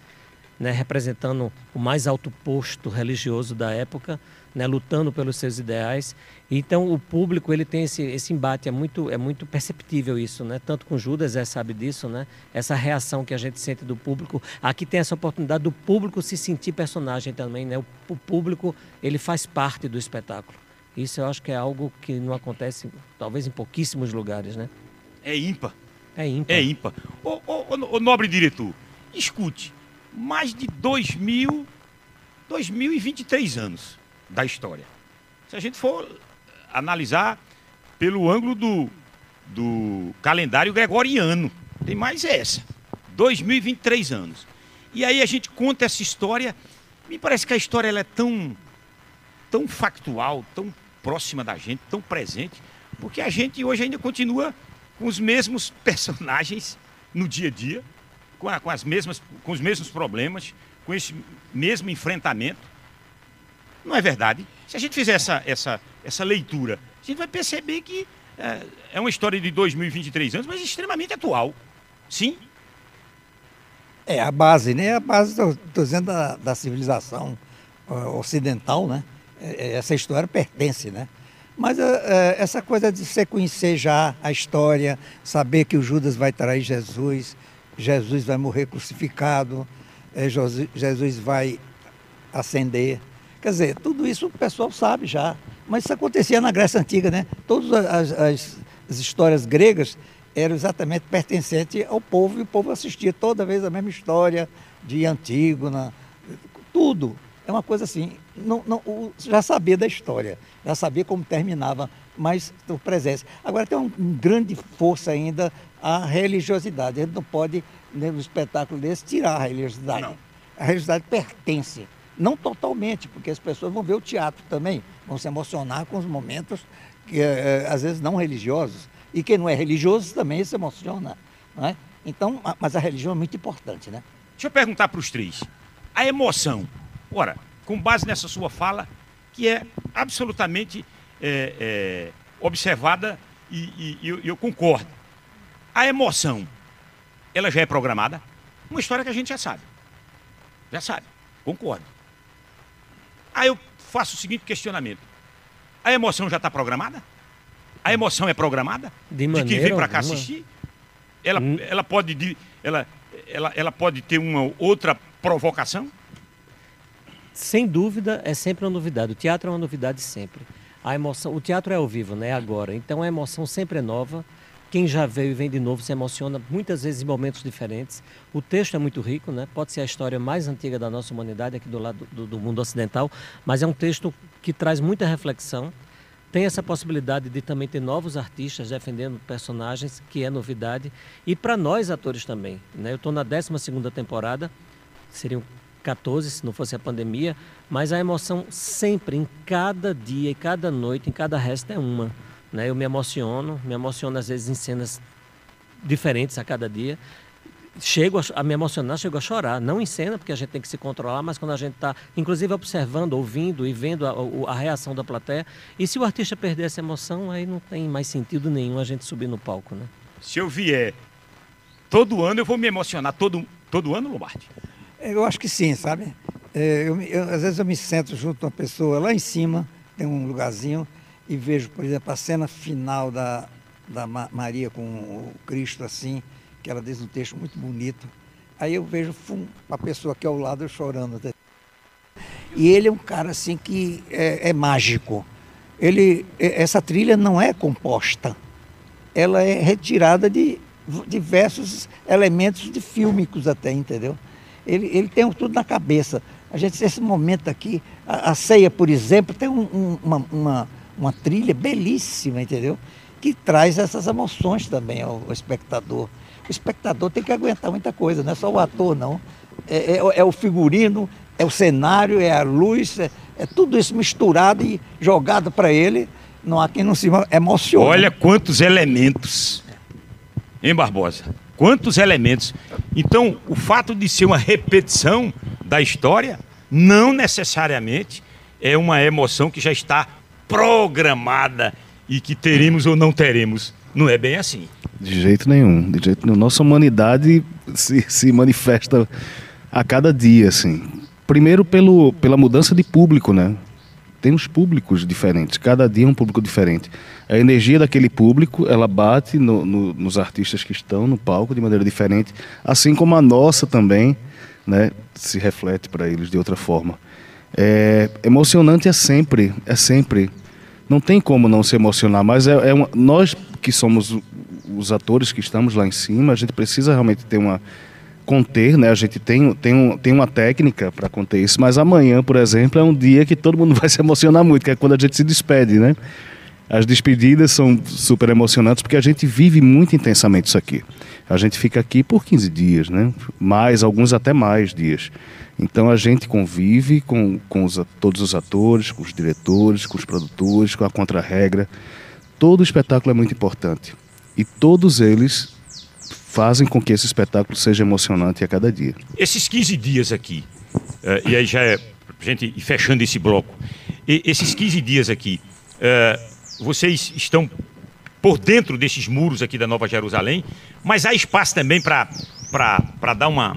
né, representando o mais alto posto religioso da época, né, lutando pelos seus ideais. Então o público ele tem esse, esse embate é muito é muito perceptível isso, né? Tanto com Judas é sabe disso, né? Essa reação que a gente sente do público. Aqui tem essa oportunidade do público se sentir personagem também, né? O, o público ele faz parte do espetáculo. Isso eu acho que é algo que não acontece talvez em pouquíssimos lugares, né? É ímpar. É ímpar. É ímpar. Ô, ô, ô nobre diretor, escute, mais de 2000, 2023 anos da história. Se a gente for analisar pelo ângulo do, do calendário gregoriano. Tem mais essa. 2023 anos. E aí a gente conta essa história. Me parece que a história ela é tão, tão factual, tão próxima da gente, tão presente, porque a gente hoje ainda continua com os mesmos personagens no dia a dia, com, a, com, as mesmas, com os mesmos problemas, com esse mesmo enfrentamento. Não é verdade? Se a gente fizer essa, essa, essa leitura, a gente vai perceber que é, é uma história de 2023 anos, mas extremamente atual. Sim? É a base, né? A base, estou dizendo, da, da civilização ocidental, né? É, é, essa história pertence, né? Mas é, essa coisa de você conhecer já a história, saber que o Judas vai trair Jesus, Jesus vai morrer crucificado, Jesus vai ascender. Quer dizer, tudo isso o pessoal sabe já. Mas isso acontecia na Grécia Antiga, né? Todas as, as, as histórias gregas eram exatamente pertencentes ao povo e o povo assistia toda vez a mesma história de Antígona, tudo. É uma coisa assim, não, não, já sabia da história, já sabia como terminava, mas o presente. Agora tem uma um grande força ainda a religiosidade. A gente não pode, no espetáculo desse, tirar a religiosidade. Não. A religiosidade pertence. Não totalmente, porque as pessoas vão ver o teatro também, vão se emocionar com os momentos que é, às vezes não religiosos. E quem não é religioso também se emociona. Não é? Então, mas a religião é muito importante, né? Deixa eu perguntar para os três. A emoção, ora, com base nessa sua fala, que é absolutamente é, é, observada e, e eu concordo. A emoção, ela já é programada? Uma história que a gente já sabe. Já sabe, concordo. Aí eu faço o seguinte questionamento: a emoção já está programada? A emoção é programada? De, de quem vem para cá assistir? Ela, hum. ela, pode, ela, ela, ela pode ter uma outra provocação? Sem dúvida, é sempre uma novidade. O teatro é uma novidade sempre. A emoção, o teatro é ao vivo, né? Agora. Então a emoção sempre é nova. Quem já veio e vem de novo se emociona muitas vezes em momentos diferentes. O texto é muito rico, né? Pode ser a história mais antiga da nossa humanidade aqui do lado do, do mundo ocidental, mas é um texto que traz muita reflexão. Tem essa possibilidade de também ter novos artistas defendendo personagens, que é novidade. E para nós atores também. Né? Eu estou na 12 temporada, seriam 14 se não fosse a pandemia, mas a emoção sempre, em cada dia, em cada noite, em cada resto é uma. Né? Eu me emociono, me emociono às vezes em cenas diferentes a cada dia. Chego a, a me emocionar, chego a chorar. Não em cena, porque a gente tem que se controlar, mas quando a gente está, inclusive, observando, ouvindo e vendo a, a, reação da plateia. E se o artista perder essa emoção, aí não tem mais sentido nenhum a gente subir no palco. Né? Se eu vier todo ano, eu vou me emocionar. Todo, todo ano, Lombardi? Eu acho que sim, sabe? É, eu, eu, às vezes eu me sento junto a uma pessoa lá em cima, tem um lugarzinho, e vejo, por exemplo, a cena final da, da Maria com o Cristo assim, que ela diz um texto muito bonito. Aí eu vejo fum, a pessoa aqui ao lado chorando. E ele é um cara assim que é, é mágico. Ele, é, essa trilha não é composta, ela é retirada de diversos elementos de fílmicos até, entendeu? Ele, ele tem tudo na cabeça. A gente, esse momento aqui, a, a ceia, por exemplo, tem um, um, uma, uma uma trilha belíssima, entendeu? Que traz essas emoções também ao, ao espectador. O espectador tem que aguentar muita coisa, não é só o ator, não. É, é, é o figurino, é o cenário, é a luz, é, é tudo isso misturado e jogado para ele. Não há quem não se emocione. Olha quantos elementos. Hein, Barbosa? Quantos elementos. Então, o fato de ser uma repetição da história, não necessariamente é uma emoção que já está programada e que teremos ou não teremos. Não é bem assim. De jeito nenhum, de jeito nenhum. Nossa humanidade se, se manifesta a cada dia, assim. Primeiro pelo, pela mudança de público, né? Temos públicos diferentes, cada dia um público diferente. A energia daquele público, ela bate no, no, nos artistas que estão no palco de maneira diferente, assim como a nossa também, né? Se reflete para eles de outra forma. É, emocionante é sempre, é sempre. Não tem como não se emocionar, mas é, é uma, nós que somos os atores que estamos lá em cima, a gente precisa realmente ter uma conter, né? A gente tem, tem, um, tem uma técnica para conter isso, mas amanhã, por exemplo, é um dia que todo mundo vai se emocionar muito, que é quando a gente se despede, né? As despedidas são super emocionantes porque a gente vive muito intensamente isso aqui. A gente fica aqui por 15 dias, né? Mais, alguns até mais dias. Então a gente convive com, com os, todos os atores, com os diretores, com os produtores, com a contra-regra. Todo espetáculo é muito importante. E todos eles fazem com que esse espetáculo seja emocionante a cada dia. Esses 15 dias aqui, uh, e aí já é gente fechando esse bloco, e, esses 15 dias aqui, uh, vocês estão por dentro desses muros aqui da Nova Jerusalém, mas há espaço também para dar uma,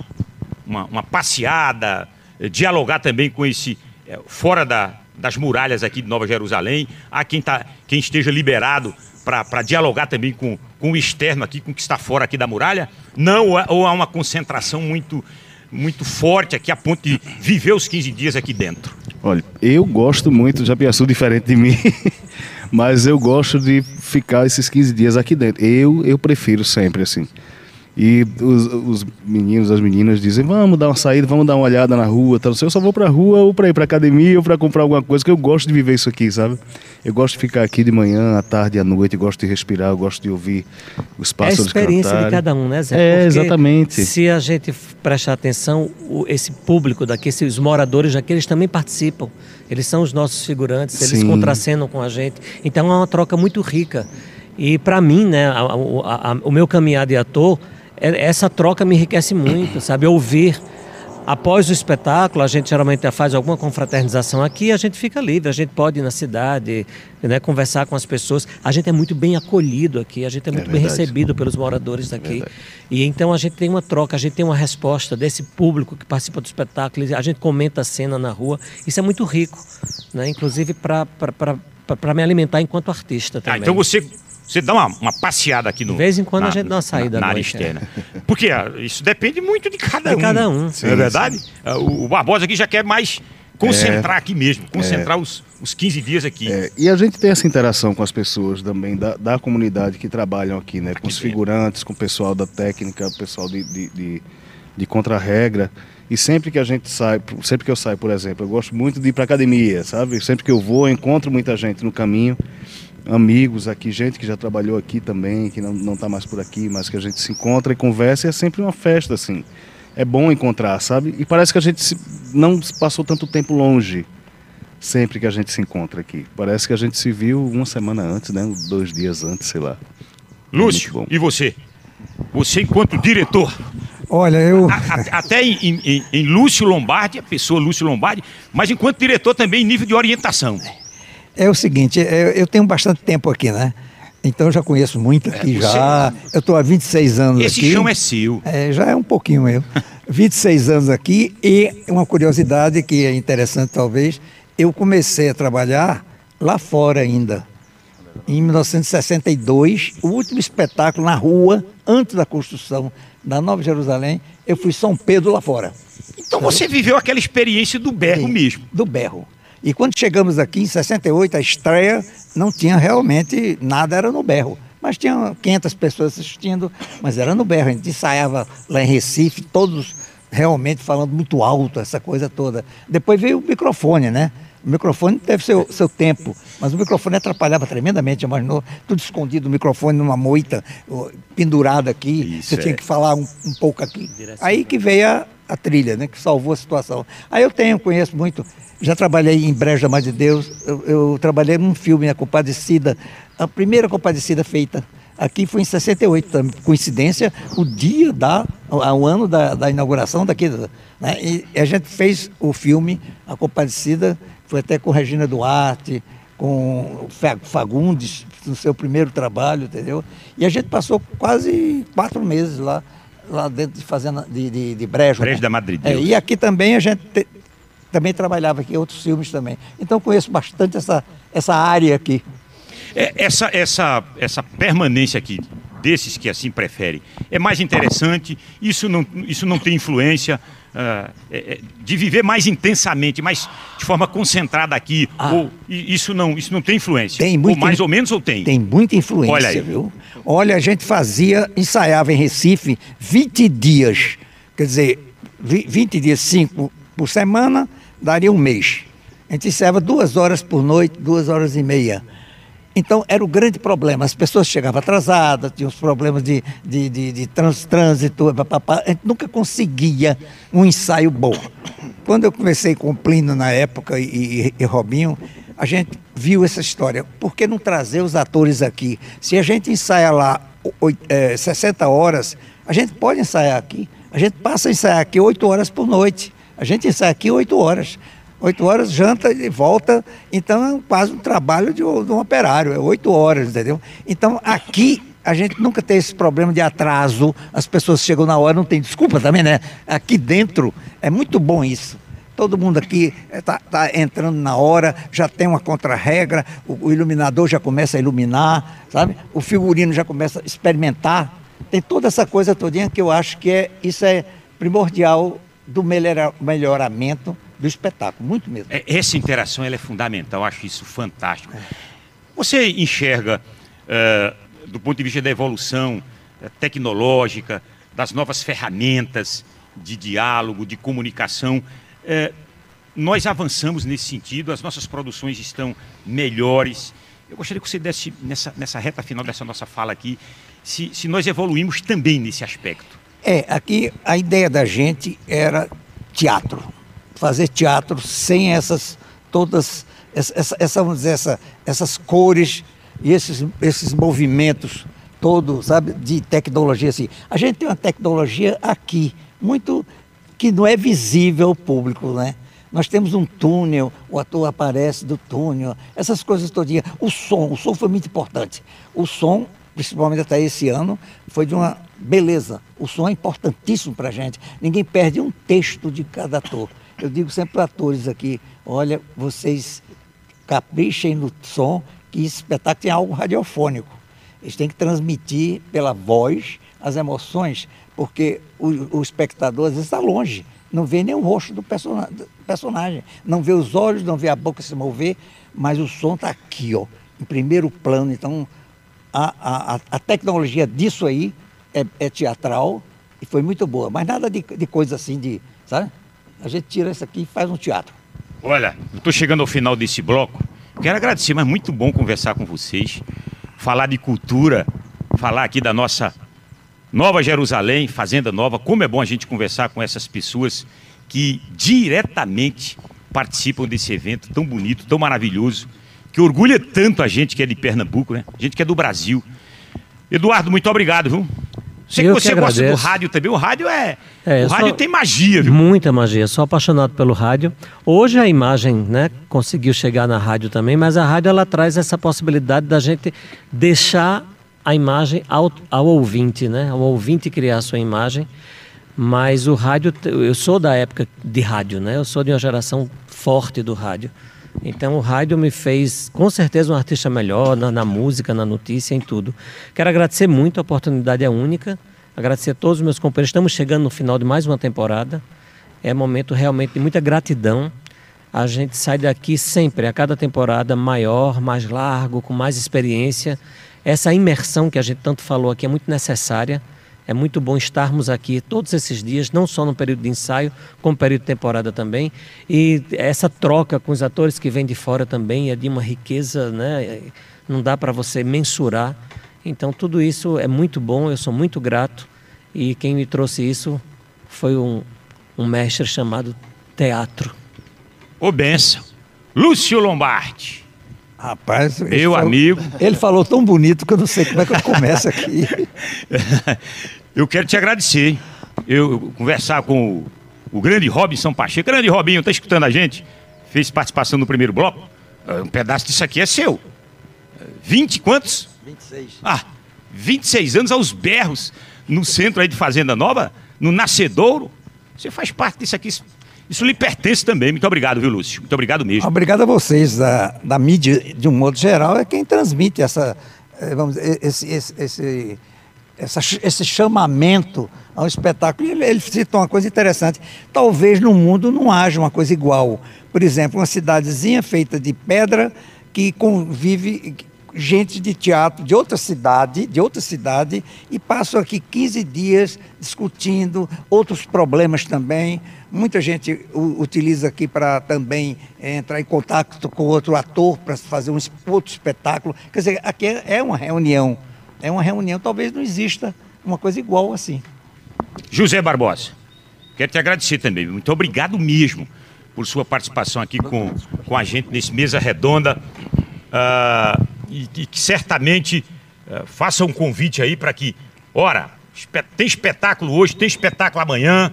uma, uma, passeada, eh, dialogar também com esse, é, fora da, das muralhas aqui de Nova Jerusalém, há quem, tá, quem esteja liberado para dialogar também com, com o externo aqui, com o que está fora aqui da muralha? Não, ou há uma concentração muito, muito forte aqui a ponto de viver os 15 dias aqui dentro? Olha, eu gosto muito, já pensou diferente de mim, mas eu gosto de ficar esses 15 dias aqui dentro. Eu, eu prefiro sempre assim. E os, os, meninos, as meninas dizem: vamos dar uma saída, vamos dar uma olhada na rua. Tal. Eu só vou pra rua ou pra ir pra academia ou pra comprar alguma coisa, que eu gosto de viver isso aqui, sabe? Eu gosto de ficar aqui de manhã, à tarde, à noite, gosto de respirar, eu gosto de ouvir os pássaros É a experiência cantarem. de cada um, né, Zé? É, Porque exatamente. Se a gente prestar atenção, esse público daqui, esses moradores daqui, eles também participam. Eles são os nossos figurantes, eles Sim. contracenam com a gente. Então é uma troca muito rica. E para mim, né, a- a- a- o meu caminhar de ator, essa troca me enriquece muito, sabe? Ouvir. Após o espetáculo, a gente geralmente faz alguma confraternização aqui a gente fica livre. A gente pode ir na cidade, né, conversar com as pessoas. A gente é muito bem acolhido aqui, a gente é muito bem verdade. recebido pelos moradores daqui. verdade. E então a gente tem uma troca, a gente tem uma resposta desse público que participa do espetáculo, a gente comenta a cena na rua. Isso é muito rico, né? inclusive para me alimentar enquanto artista Ah, também. então você, você dá uma, uma passeada aqui no. De vez em quando a gente dá uma saída na, à área noite, é. externa. Porque ah, isso depende muito de cada De um. cada um. Não Sim, é verdade? Ah, O, Barbosa aqui já quer mais concentrar É. aqui mesmo, concentrar os, os 15 dias aqui. É, e a gente tem essa interação com as pessoas também da, da comunidade que trabalham aqui, né? Com os figurantes, com o pessoal da técnica, o pessoal de, de, de, de contra-regra. E sempre que a gente sai, sempre que eu saio, por exemplo, eu gosto muito de ir para academia, sabe? Sempre que eu vou, eu encontro muita gente no caminho, amigos aqui, gente que já trabalhou aqui também, que não, não tá mais por aqui, mas que a gente se encontra e conversa e é sempre uma festa, assim. É bom encontrar, sabe? E parece que a gente se- não passou tanto tempo longe sempre que a gente se encontra aqui. Parece que a gente se viu uma semana antes, né? Dois dias antes, sei lá. Lúcio, e você? Você, enquanto diretor, Olha, eu. a- a- até em, em- em Lúcio Lombardi, a pessoa Lúcio Lombardi, mas enquanto diretor também em nível de orientação. É o seguinte, é, eu tenho bastante tempo aqui, né? Então eu já conheço muito aqui É, você- já. Eu estou há 26 anos Esse aqui. chão é seu. É, já é um pouquinho eu. 26 anos aqui e uma curiosidade que é interessante talvez, eu comecei a trabalhar lá fora ainda. Em 1962, o último espetáculo na rua, antes da construção da Nova Jerusalém, eu fui São Pedro lá fora. Então você viveu aquela experiência do berro Sim, mesmo. Do berro. E quando chegamos aqui em 68, a estreia não tinha realmente nada, era no berro. Mas tinha 500 pessoas assistindo, mas era no berro. A gente ensaiava lá em Recife, todos realmente falando muito alto, essa coisa toda. Depois veio o microfone, né? O microfone teve seu, seu tempo, mas o microfone atrapalhava tremendamente, imaginou? Tudo escondido, o microfone numa moita, pendurado aqui, Isso, você tinha é. que falar um, um pouco aqui. Aí que veio a, a trilha, né? Que salvou a situação. Aí eu tenho, conheço muito, já trabalhei em Brejo da Mãe de Deus, eu, eu trabalhei num filme, A Compadecida, a primeira Compadecida feita aqui foi em 68, também, coincidência, o dia da, o, o ano da, da inauguração daqui, né? E a gente fez o filme A Compadecida, foi até com Regina Duarte, com Fa- Fagundes, no seu primeiro trabalho, entendeu? E a gente passou quase quatro meses lá, lá dentro de fazenda de, de, de Brejo. Brejo né? da Madre de É, e aqui também a gente te- também trabalhava aqui, outros filmes também. Então conheço bastante essa, essa área aqui. É, essa, essa, essa permanência aqui, desses que assim preferem, é mais interessante, isso não, isso não tem influência ah, é, é, de viver mais intensamente, mais de forma concentrada aqui, ou i- isso não, isso não tem influência? Ah. Tem ou muito mais in- ou menos ou tem? Tem muita influência, Olha aí. viu? Olha, a gente fazia, ensaiava em Recife 20 dias. Quer dizer, vi- 20 dias, 5 por semana, daria um mês. A gente ensaiava duas horas por noite, duas horas e meia. Então era o grande problema. As pessoas chegavam atrasadas, tinham os problemas de, de, de, de trans, trânsito, papapá. a gente nunca conseguia um ensaio bom. Quando eu comecei com o Plínio na época e, e, e Robinho, a gente viu essa história. Por que não trazer os atores aqui? Se a gente ensaia lá eh, 60 horas, a gente pode ensaiar aqui. A gente passa a ensaiar aqui 8 horas por noite. A gente ensaia aqui 8 horas. 8 horas, janta e volta. Então é quase um trabalho de, um operário, é 8 horas, entendeu? Então aqui a gente nunca tem esse problema de atraso, as pessoas chegam na hora, não tem desculpa também, né? Aqui dentro é muito bom isso. Todo mundo aqui está entrando na hora, já tem uma contra-regra, o, o iluminador já começa a iluminar, sabe? O figurino já começa a experimentar. Tem toda essa coisa todinha que eu acho que é, isso é primordial do melhora- melhoramento do espetáculo, muito mesmo. É, Essa interação ela é fundamental, acho isso fantástico. Você enxerga, eh, do ponto de vista da evolução eh, tecnológica, das novas ferramentas de diálogo, de comunicação, eh, nós avançamos nesse sentido, as nossas produções estão melhores. Eu gostaria que você desse, nessa, nessa reta final dessa nossa fala aqui, se, se nós evoluímos também nesse aspecto. É, aqui a ideia da gente era teatro. Fazer teatro sem essas todas essa, essa, vamos dizer, essa, essas cores e esses, esses movimentos todos, sabe, de tecnologia assim. A gente tem uma tecnologia aqui muito que não é visível ao público, né? Nós temos um túnel, o ator aparece do túnel, essas coisas todinhas. O som, o som foi muito importante. O som, principalmente até esse ano, foi de uma beleza. O som é importantíssimo para a gente. Ninguém perde um texto de cada ator. Eu digo sempre para atores aqui, olha, vocês caprichem no som, que esse espetáculo tem algo radiofônico. Eles têm que transmitir pela voz as emoções, porque o, o espectador às vezes está longe, não vê nem o rosto do persona- do personagem, não vê os olhos, não vê a boca se mover, mas o som está aqui, ó, em primeiro plano. Então, a, a, a- a tecnologia disso aí é, é teatral e foi muito boa, mas nada de, de coisa assim, de, sabe? A gente tira isso aqui e faz um teatro. Olha, estou chegando ao final desse bloco. Quero agradecer, mas muito bom conversar com vocês, falar de cultura, falar aqui da nossa Nova Jerusalém, Fazenda Nova. Como é bom a gente conversar com essas pessoas que diretamente participam desse evento tão bonito, tão maravilhoso, que orgulha tanto a gente que é de Pernambuco, né? A gente que é do Brasil. Eduardo, muito obrigado, viu? Sei Eu que você gosta do rádio também. O rádio é. É, o rádio só- tem magia, viu? Muita magia, sou apaixonado pelo rádio. Hoje a imagem, né, conseguiu chegar na rádio também, mas a rádio ela traz essa possibilidade da gente deixar a imagem ao, ao ouvinte, né, ao ouvinte criar a sua imagem. Mas o rádio, eu sou da época de rádio, né? Eu sou de uma geração forte do rádio. Então o rádio me fez, com certeza, um artista melhor na, na música, na notícia, em tudo. Quero agradecer muito, a oportunidade é única. Agradecer a todos os meus companheiros. Estamos chegando no final de mais uma temporada. É momento realmente de muita gratidão. A gente sai daqui sempre, a cada temporada, maior, mais largo, com mais experiência. Essa imersão que a gente tanto falou aqui é muito necessária. É muito bom estarmos aqui todos esses dias, não só no período de ensaio, como período de temporada também. E essa troca com os atores que vêm de fora também é de uma riqueza, né? Não dá para você mensurar. Então tudo isso é muito bom, eu sou muito grato. E quem me trouxe isso foi um, um mestre chamado teatro. Ô, benção. Lúcio Lombardi. Rapaz, Meu falou- amigo. Ele falou tão bonito que eu não sei como é que eu começo aqui. Eu quero te agradecer. Eu, eu conversar com o, o grande Robinson Pacheco. Grande Robinho, tá escutando a gente? Fez participação no primeiro bloco. Ah, Um pedaço disso aqui é seu. Ah, 20 quantos? 26. Ah, 26 anos aos berros no centro aí de Fazenda Nova, no Nascedouro. Você faz parte disso aqui. Isso, isso lhe pertence também. Muito obrigado, viu, Lúcio? Muito obrigado mesmo. Obrigado a vocês da, da mídia, de um modo geral, é quem transmite essa, eh, vamos dizer, esse, esse, esse, essa esse chamamento ao espetáculo. Ele, ele citou uma coisa interessante. Talvez no mundo não haja uma coisa igual. Por exemplo, uma cidadezinha feita de pedra que convive gente de teatro de outra cidade, de outra cidade, e passam aqui 15 dias discutindo outros problemas também. Muita gente utiliza aqui para também é, entrar em contato com outro ator para fazer um outro espetáculo. Quer dizer, aqui é, é uma reunião. É uma reunião, talvez não exista uma coisa igual assim. José Barbosa, quero te agradecer também. Muito obrigado mesmo por sua participação aqui com, com a gente nesse Mesa Redonda. Uh, e, e, que certamente uh, faça um convite aí para que, ora, tem espetáculo hoje, tem espetáculo amanhã.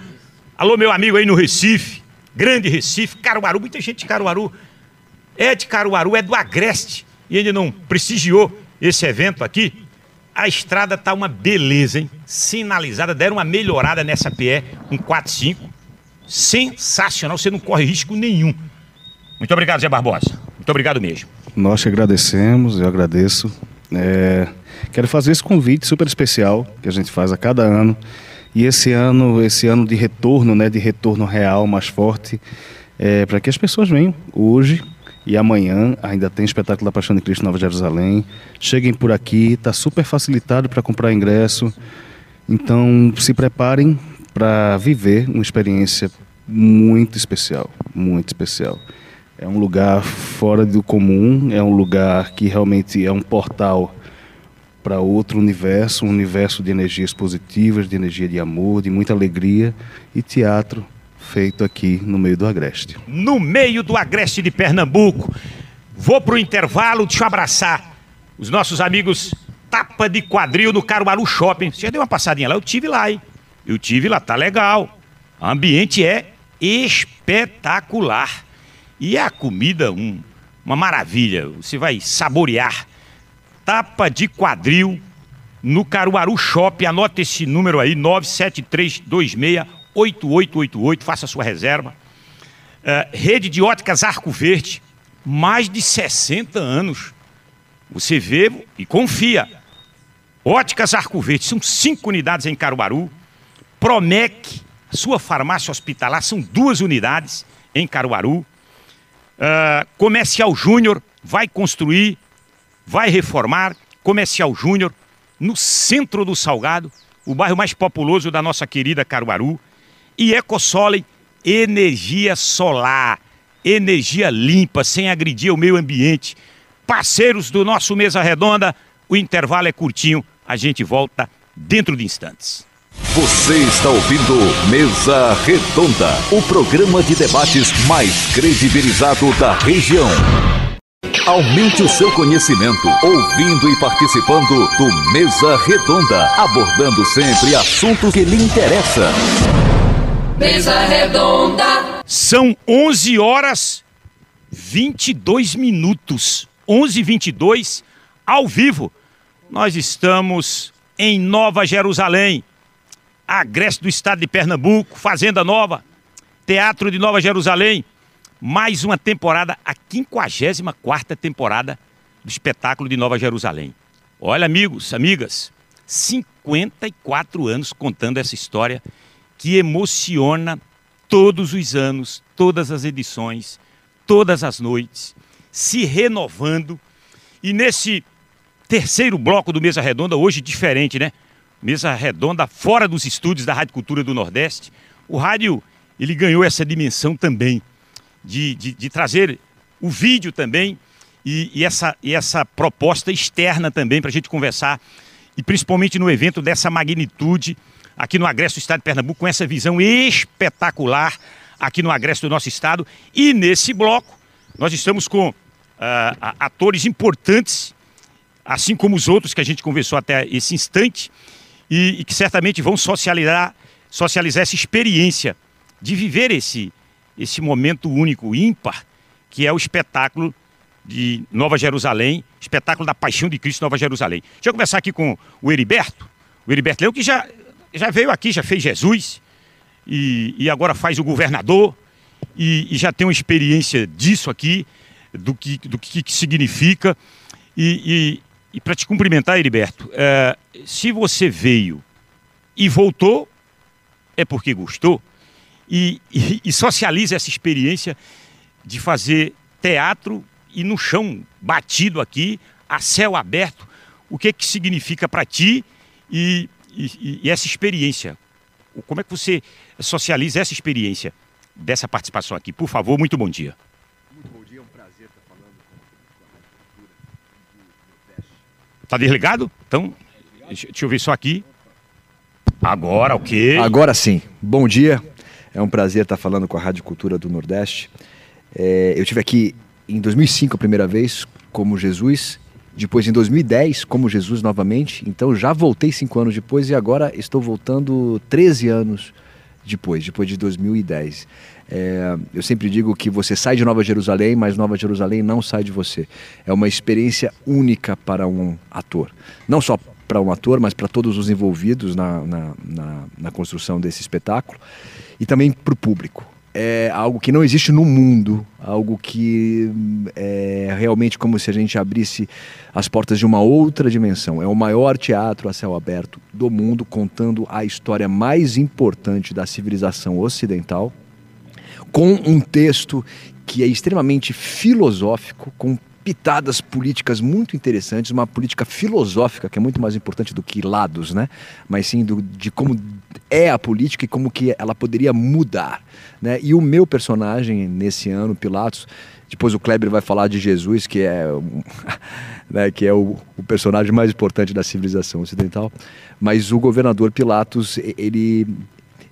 Alô, meu amigo aí no Recife, grande Recife, Caruaru, muita gente de Caruaru. É de Caruaru, é do Agreste. E ainda não prestigiou esse evento aqui. A estrada tá uma beleza, hein? Sinalizada, deram uma melhorada nessa PE 145. Sensacional, você não corre risco nenhum. Muito obrigado, Zé Barbosa. Muito obrigado mesmo. Nós te agradecemos, eu agradeço. É, quero fazer esse convite super especial que a gente faz a cada ano. E esse ano, esse ano de retorno, né, de retorno real mais forte, é, para que as pessoas venham hoje e amanhã ainda tem espetáculo da Paixão de Cristo Nova Jerusalém. Cheguem por aqui, está super facilitado para comprar ingresso. Então se preparem para viver uma experiência muito especial, muito especial. É um lugar fora do comum, é um lugar que realmente é um portal para outro universo, um universo de energias positivas, de energia de amor, de muita alegria e teatro feito aqui no meio do Agreste. No meio do Agreste de Pernambuco. Vou para o intervalo, deixa eu abraçar os nossos amigos Tapa de Quadril no Caruaru Shopping. Você já deu uma passadinha lá? Eu tive lá, hein? Eu tive lá, tá legal. O ambiente é espetacular. E a comida, um, uma maravilha. Você vai saborear. Tapa de quadril no Caruaru Shop. Anota esse número aí, 973268888. Faça sua reserva. Uh, rede de óticas Arco Verde. Mais de 60 anos. Você vê e confia. Óticas Arco Verde. São cinco unidades em Caruaru. Promec, sua farmácia hospitalar, são duas unidades em Caruaru. Uh, Comercial Júnior vai construir, vai reformar. Comercial Júnior no centro do Salgado, o bairro mais populoso da nossa querida Caruaru. E Ecosole, energia solar, energia limpa, sem agredir o meio ambiente. Parceiros do nosso Mesa Redonda, o intervalo é curtinho, a gente volta dentro de instantes. Você está ouvindo Mesa Redonda, o programa de debates mais credibilizado da região. Aumente o seu conhecimento ouvindo e participando do Mesa Redonda, abordando sempre assuntos que lhe interessam. Mesa Redonda. São 11 horas 22 minutos. 11 22 ao vivo. Nós estamos em Nova Jerusalém Agreste do Estado de Pernambuco, Fazenda Nova, Teatro de Nova Jerusalém. Mais uma temporada, a 54 temporada do espetáculo de Nova Jerusalém. Olha, amigos, amigas, 54 anos contando essa história que emociona todos os anos, todas as edições, todas as noites, se renovando. E nesse terceiro bloco do Mesa Redonda, hoje diferente, né? mesa redonda fora dos estúdios da Rádio Cultura do Nordeste. O rádio ele ganhou essa dimensão também de, de, de trazer o vídeo também e, e, essa, e essa proposta externa também para a gente conversar e principalmente no evento dessa magnitude aqui no Agreste do Estado de Pernambuco com essa visão espetacular aqui no Agreste do nosso estado e nesse bloco nós estamos com uh, atores importantes assim como os outros que a gente conversou até esse instante e, e que certamente vão socializar, socializar essa experiência de viver esse, esse momento único, ímpar, que é o espetáculo de Nova Jerusalém, espetáculo da Paixão de Cristo Nova Jerusalém. Deixa eu começar aqui com o Heriberto, o Heriberto Leão, que já, já veio aqui, já fez Jesus, e, e agora faz o governador, e, e, já tem uma experiência disso aqui, do que, do que, que significa. E, e para te cumprimentar, Heriberto, é, se você veio e voltou, é porque gostou. E, e, socializa essa experiência de fazer teatro e no chão batido aqui, a céu aberto, o que, que significa para ti e, e, e essa experiência? Como é que você socializa essa experiência dessa participação aqui? Por favor, muito bom dia. Muito bom dia, é um prazer estar falando com a Está desligado? Então, deixa, deixa eu ver só aqui. Agora, ok. Agora sim. Bom dia. É um prazer estar falando com a Rádio Cultura do Nordeste. É, eu tive aqui em 2005 a primeira vez como Jesus, depois em 2010 como Jesus novamente. Então já voltei cinco anos depois e agora estou voltando 13 anos depois, depois de 2010. É, eu sempre digo que você sai de Nova Jerusalém, mas Nova Jerusalém não sai de você. É uma experiência única para um ator. Não só para um ator, mas para todos os envolvidos na, na, na, na construção desse espetáculo e também para o público. É algo que não existe no mundo, algo que é realmente como se a gente abrisse as portas de uma outra dimensão. É o maior teatro a céu aberto do mundo, contando a história mais importante da civilização ocidental, com um texto que é extremamente filosófico, com pitadas políticas muito interessantes, uma política filosófica que é muito mais importante do que lados, né? Mas sim do, de como é a política e como que ela poderia mudar, né? E o meu personagem nesse ano, Pilatos, depois o Kleber vai falar de Jesus, que é, né, que é o, o personagem mais importante da civilização ocidental. Mas o governador Pilatos, ele,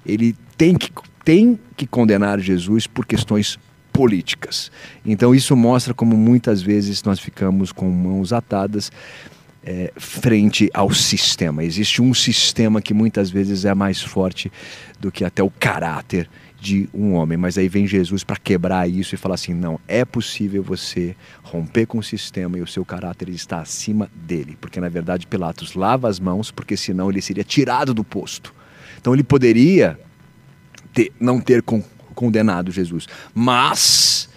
ele tem que tem que condenar Jesus por questões políticas. Então isso mostra como muitas vezes nós ficamos com mãos atadas é, frente ao sistema. Existe um sistema que muitas vezes é mais forte do que até o caráter de um homem. Mas aí vem Jesus para quebrar isso e falar assim: não, é possível você romper com o sistema e o seu caráter está acima dele. Porque na verdade Pilatos lava as mãos, porque senão ele seria tirado do posto. Então ele poderia ter, não ter com, condenado Jesus. Mas,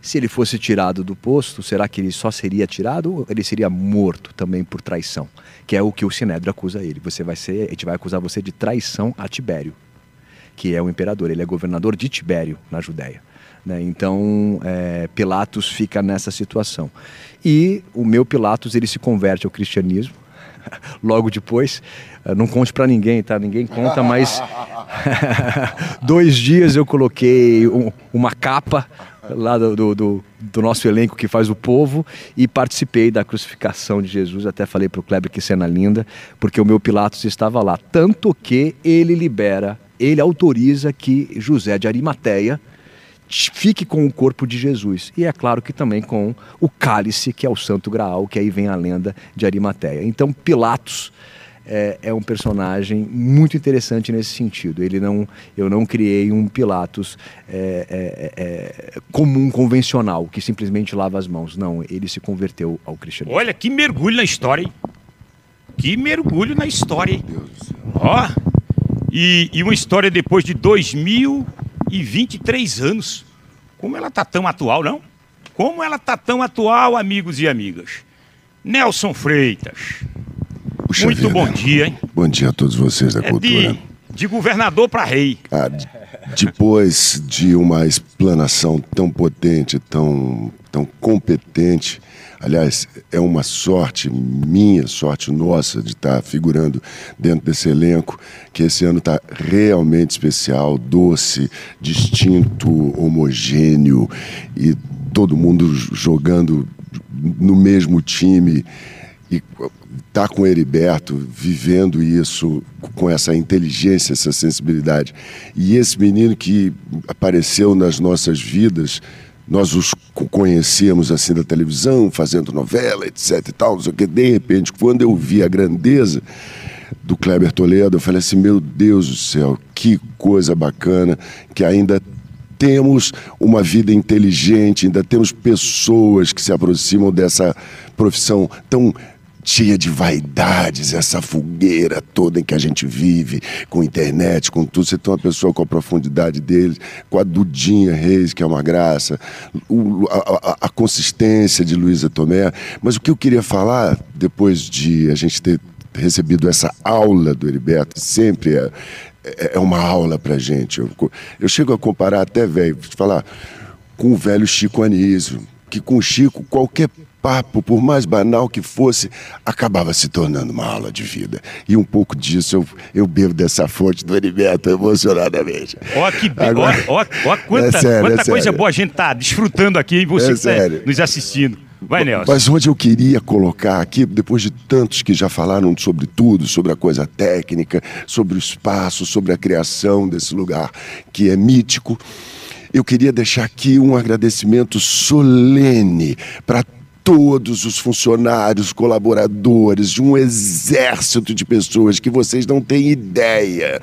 se ele fosse tirado do posto, será que ele só seria tirado ou ele seria morto também por traição? Que é o que o Sinédrio acusa ele. Você vai ser, a gente vai acusar você de traição a Tibério, que é o imperador. Ele é governador de Tibério, na Judéia. Né? Então, é, Pilatos fica nessa situação. E o meu Pilatos, ele se converte ao cristianismo logo depois. Eh, não conte para ninguém, tá? Ninguém conta, mas dois dias eu coloquei um, uma capa lá do, do, do, nosso elenco que faz o povo e participei da crucificação de Jesus. Até falei para o Kleber que cena linda, porque o meu Pilatos estava lá. Tanto que ele libera, ele autoriza que José de Arimateia fique com o corpo de Jesus. E é claro que também com o cálice, que é o Santo Graal, que aí vem a lenda de Arimateia. Então, Pilatos é, é, um personagem muito interessante nesse sentido. Ele não, eu não criei um Pilatos é, é, é, comum, convencional, que simplesmente lava as mãos. Não, ele se converteu ao cristianismo. Olha que mergulho na história, hein? Que mergulho na história, hein? Ó, e, e uma história depois de 2023 anos. Como ela tá tão atual, não? Como ela tá tão atual, amigos e amigas? Nelson Freitas. Puxa Muito vida. bom dia, hein? Bom dia a todos vocês da é cultura. De, de governador para rei. Ah, depois de uma explanação tão potente, tão, tão competente, aliás, é uma sorte minha, sorte nossa de estar figurando dentro desse elenco, que esse ano está realmente especial, doce, distinto, homogêneo e todo mundo jogando no mesmo time e tá com o Heriberto, vivendo isso com essa inteligência, essa sensibilidade. E esse menino que apareceu nas nossas vidas, nós os conhecíamos assim da televisão, fazendo novela, etc e tal, só que de repente, quando eu vi a grandeza do Kleber Toledo, eu falei assim, meu Deus do céu, que coisa bacana, que ainda temos uma vida inteligente, ainda temos pessoas que se aproximam dessa profissão tão cheia de vaidades, essa fogueira toda em que a gente vive, com internet, com tudo. Você tem uma pessoa com a profundidade dele, com a Dudinha Reis, que é uma graça, o, a, a, a, consistência de Luísa Tomé. Mas o que eu queria falar, depois de a gente ter recebido essa aula do Heriberto, sempre é, é, é uma aula pra gente. Eu, eu chego a comparar até, velho, te falar, com o velho Chico Anísio, que com o Chico, qualquer papo, por mais banal que fosse, acabava se tornando uma aula de vida. E um pouco disso eu, eu bebo dessa fonte do Heriberto emocionadamente. Ó, que. Agora... ó, ó, ó quanta, é sério, quanta é coisa boa a gente tá desfrutando aqui e você é que tá nos assistindo. Vai, Nelson. Mas onde eu queria colocar aqui, depois de tantos que já falaram sobre tudo, sobre a coisa técnica, sobre o espaço, sobre a criação desse lugar que é mítico, eu queria deixar aqui um agradecimento solene para todos os funcionários, colaboradores, de um exército de pessoas que vocês não têm ideia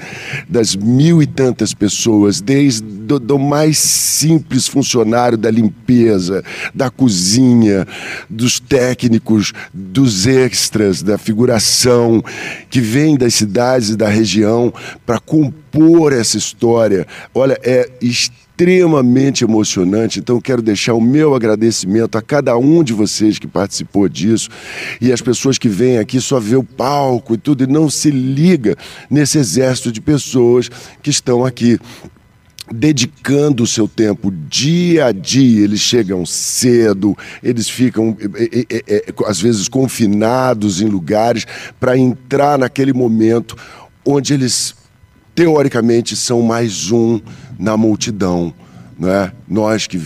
das mil e tantas pessoas, desde do, do mais simples funcionário da limpeza, da cozinha, dos técnicos, dos extras, da figuração, que vem das cidades e da região para compor essa história. Olha, é extremamente extremamente emocionante. Então, quero deixar o meu agradecimento a cada um de vocês que participou disso e as pessoas que vêm aqui só ver o palco e tudo e não se liga nesse exército de pessoas que estão aqui dedicando o seu tempo dia a dia. Eles chegam cedo, eles ficam é, é, é, às vezes confinados em lugares para entrar naquele momento onde eles teoricamente são mais um na multidão. Né? Nós que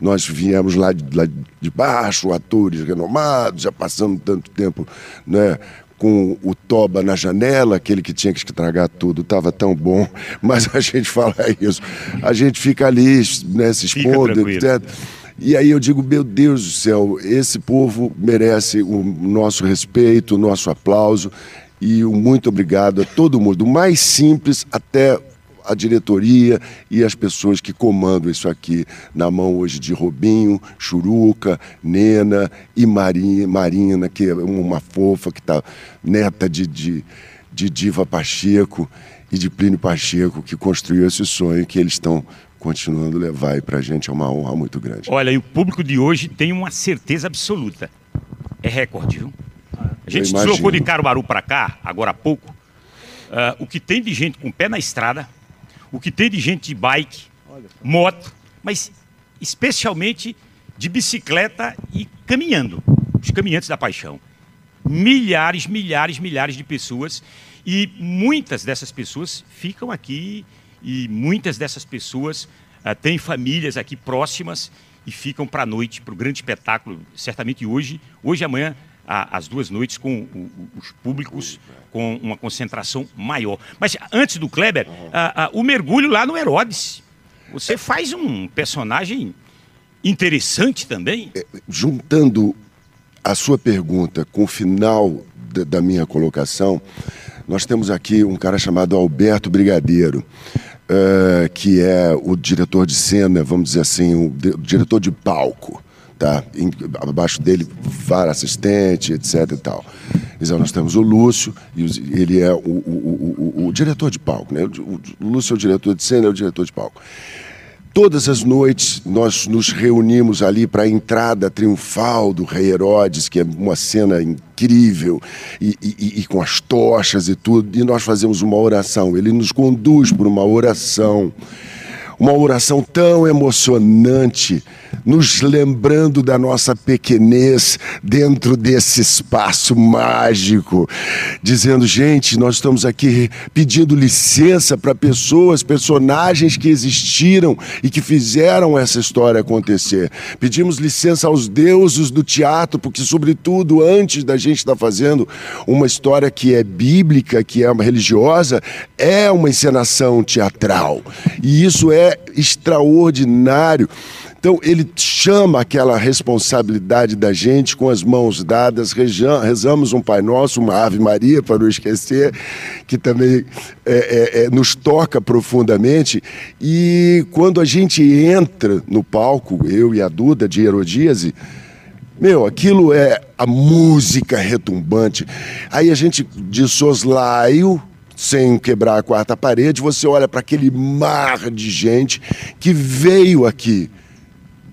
nós viemos lá de, lá de baixo, atores renomados, já passando tanto tempo né, com o Toba na janela, aquele que tinha que estragar tudo, estava tão bom, mas a gente fala isso, a gente fica ali né, se expondo, etc. E aí eu digo, meu Deus do céu, esse povo merece o nosso respeito, o nosso aplauso e um muito obrigado a todo mundo, do mais simples até a diretoria e as pessoas que comandam isso aqui na mão hoje de Robinho, Churuca, Nena e Marinha, Marina, que é uma fofa que está neta de, de, de Diva Pacheco e de Plínio Pacheco, que construiu esse sonho que eles estão continuando a levar e para a gente é uma honra muito grande. Olha, e o público de hoje tem uma certeza absoluta. É recorde, viu? A gente deslocou de Caruaru para cá, agora há pouco. Uh, o que tem de gente com o pé na estrada, o que tem de gente de bike, moto, mas especialmente de bicicleta e caminhando. Os caminhantes da paixão. Milhares, milhares, milhares de pessoas. E muitas dessas pessoas ficam aqui e muitas dessas pessoas uh, têm famílias aqui próximas e ficam para a noite, para o grande espetáculo, certamente hoje, hoje e amanhã, as duas noites com os públicos com uma concentração maior. Mas antes do Kleber, o mergulho lá no Herodes. Você faz um personagem interessante também. É, juntando a sua pergunta com o final da minha colocação, nós temos aqui um cara chamado Alberto Brigadeiro. Uh, que é o diretor de cena, vamos dizer assim, o, o diretor de palco tá? Em, abaixo dele, VAR assistente, etc e tal. Então, nós temos o Lúcio, e ele é o, o, o, o diretor de palco, né? O, Lúcio é o diretor de cena, é o diretor de palco. Todas as noites nós nos reunimos ali para a entrada triunfal do Rei Herodes, que é uma cena incrível, e, e, e, com as tochas e tudo, e nós fazemos uma oração. Ele nos conduz por uma oração uma oração tão emocionante, nos lembrando da nossa pequenez dentro desse espaço mágico, dizendo: gente, nós estamos aqui pedindo licença para pessoas, personagens que existiram e que fizeram essa história acontecer. Pedimos licença aos deuses do teatro, porque, sobretudo, antes da gente estar tá fazendo uma história que é bíblica, que é religiosa, é uma encenação teatral. E isso é extraordinário. Então, ele chama aquela responsabilidade da gente com as mãos dadas, rezamos um Pai Nosso, uma Ave Maria, para não esquecer, que também é, é, é, nos toca profundamente. E quando a gente entra no palco, eu e a Duda de Herodíase, meu, aquilo é a música retumbante. Aí a gente de soslaio sem quebrar a quarta parede, você olha para aquele mar de gente que veio aqui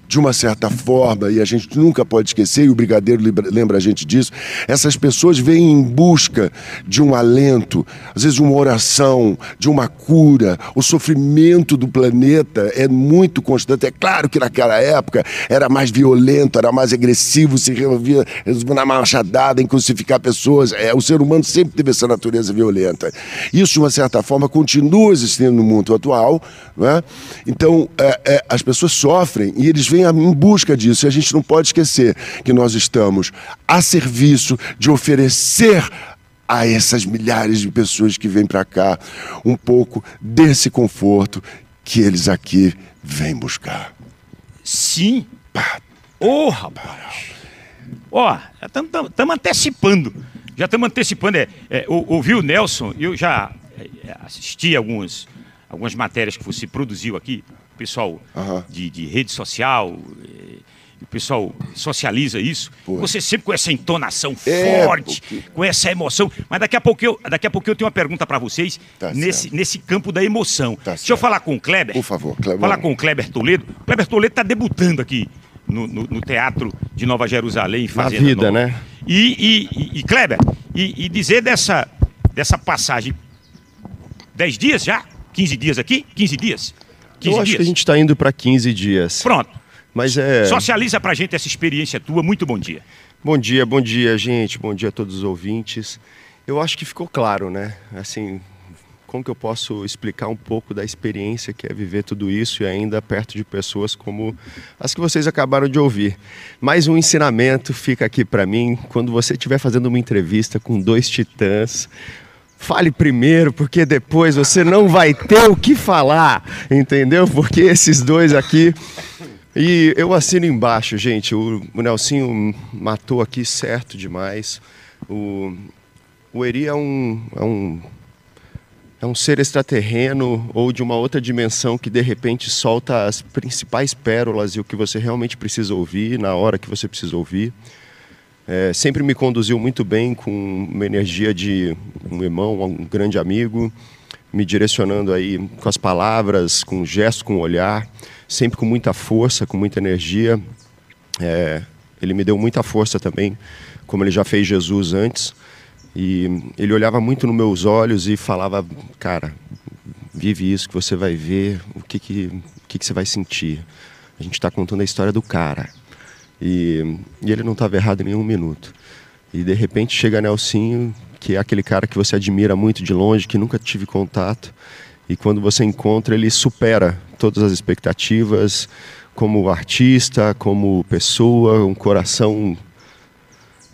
de uma certa forma, e a gente nunca pode esquecer, e o Brigadeiro lembra a gente disso, essas pessoas vêm em busca de um alento, às vezes uma oração, de uma cura. O sofrimento do planeta é muito constante. É claro que naquela época era mais violento, era mais agressivo, se resolvia na machadada, em crucificar pessoas. É, o ser humano sempre teve essa natureza violenta. Isso, de uma certa forma, continua existindo no mundo atual. Né? Então, é, é, as pessoas sofrem e eles vêm em busca disso. E a gente não pode esquecer que nós estamos a serviço de oferecer a essas milhares de pessoas que vêm para cá um pouco desse conforto que eles aqui vêm buscar. Sim. Ô, oh, rapaz. Ó, oh, estamos antecipando. Já estamos antecipando. É, é, ouviu o Nelson? Eu já é, assisti algumas, algumas matérias que você produziu aqui pessoal uhum. de, de, rede social, eh, o pessoal socializa isso. Pô. Você sempre com essa entonação é, forte, porque... com essa emoção. Mas daqui a pouco eu, daqui a pouco eu tenho uma pergunta para vocês tá nesse, nesse campo da emoção. Tá Deixa certo. eu falar com o Kleber. Por favor, Kleber. Falar com o Kleber Toledo. O Kleber Toledo está debutando aqui no, no, no, Teatro de Nova Jerusalém. Fazenda Na vida, Nova. né? E, e, e Kleber, e, e dizer dessa, dessa passagem. 10 dias já? 15 dias aqui? 15 dias? 15 Eu acho dias? que a gente está indo para 15 dias. Pronto. Mas é. Socializa para a gente essa experiência tua. Muito bom dia. Bom dia, bom dia, gente. Bom dia a todos os ouvintes. Eu acho que ficou claro, né? Assim, como que eu posso explicar um pouco da experiência que é viver tudo isso e ainda perto de pessoas como as que vocês acabaram de ouvir. Mais um ensinamento fica aqui para mim quando você estiver fazendo uma entrevista com dois titãs Fale primeiro, porque depois você não vai ter o que falar, entendeu? Porque esses dois aqui. E eu assino embaixo, gente. O, o Nelsinho matou aqui certo demais. O, o Eri é um, é um é um ser extraterreno ou de uma outra dimensão que de repente solta as principais pérolas e o que você realmente precisa ouvir na hora que você precisa ouvir. É, sempre me conduziu muito bem com uma energia de um irmão, um grande amigo, me direcionando aí com as palavras, com gestos, com o olhar, sempre com muita força, com muita energia. É, ele me deu muita força também, como ele já fez Jesus antes. E ele olhava muito nos meus olhos e falava, cara, vive isso que você vai ver, o que, que, o que, que você vai sentir. A gente está contando a história do cara. E, e ele não estava errado em nenhum minuto. E de repente chega Nelsinho, que é aquele cara que você admira muito de longe, que nunca tive contato. E quando você encontra, ele supera todas as expectativas, como artista, como pessoa, um coração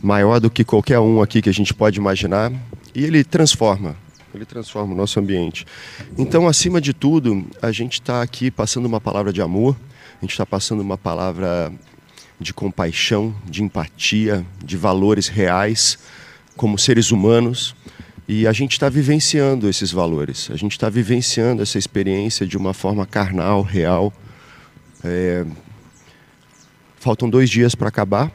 maior do que qualquer um aqui que a gente pode imaginar. E ele transforma, ele transforma o nosso ambiente. Então, acima de tudo, a gente está aqui passando uma palavra de amor, a gente está passando uma palavra de compaixão, de empatia, de valores reais como seres humanos. E a gente está vivenciando esses valores, a gente está vivenciando essa experiência de uma forma carnal, real. É... Faltam dois dias para acabar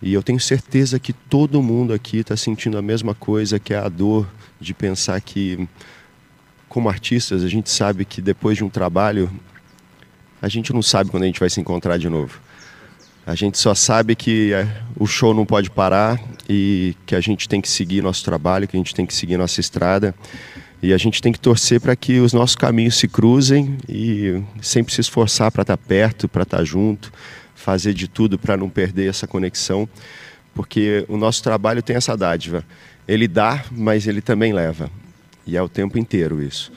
e eu tenho certeza que todo mundo aqui está sentindo a mesma coisa, que é a dor de pensar que, como artistas, a gente sabe que depois de um trabalho, a gente não sabe quando a gente vai se encontrar de novo. A gente só sabe que é, o show não pode parar e que a gente tem que seguir nosso trabalho, que a gente tem que seguir nossa estrada. E a gente tem que torcer para que os nossos caminhos se cruzem e sempre se esforçar para estar tá perto, para estar tá junto, fazer de tudo para não perder essa conexão, porque o nosso trabalho tem essa dádiva. Ele dá, mas ele também leva. E é o tempo inteiro isso.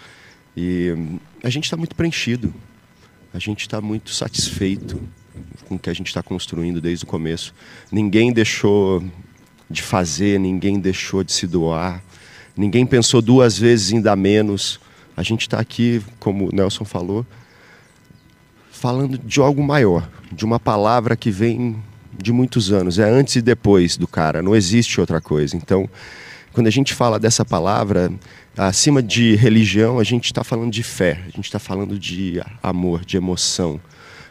E a gente está muito preenchido, a gente está muito satisfeito com o que a gente está construindo desde o começo. Ninguém deixou de fazer, ninguém deixou de se doar, ninguém pensou duas vezes em dar menos. A gente está aqui, como o Nelson falou, falando de algo maior, de uma palavra que vem de muitos anos, é antes e depois do cara, não existe outra coisa. Então, quando a gente fala dessa palavra, acima de religião, a gente está falando de fé, a gente está falando de amor, de emoção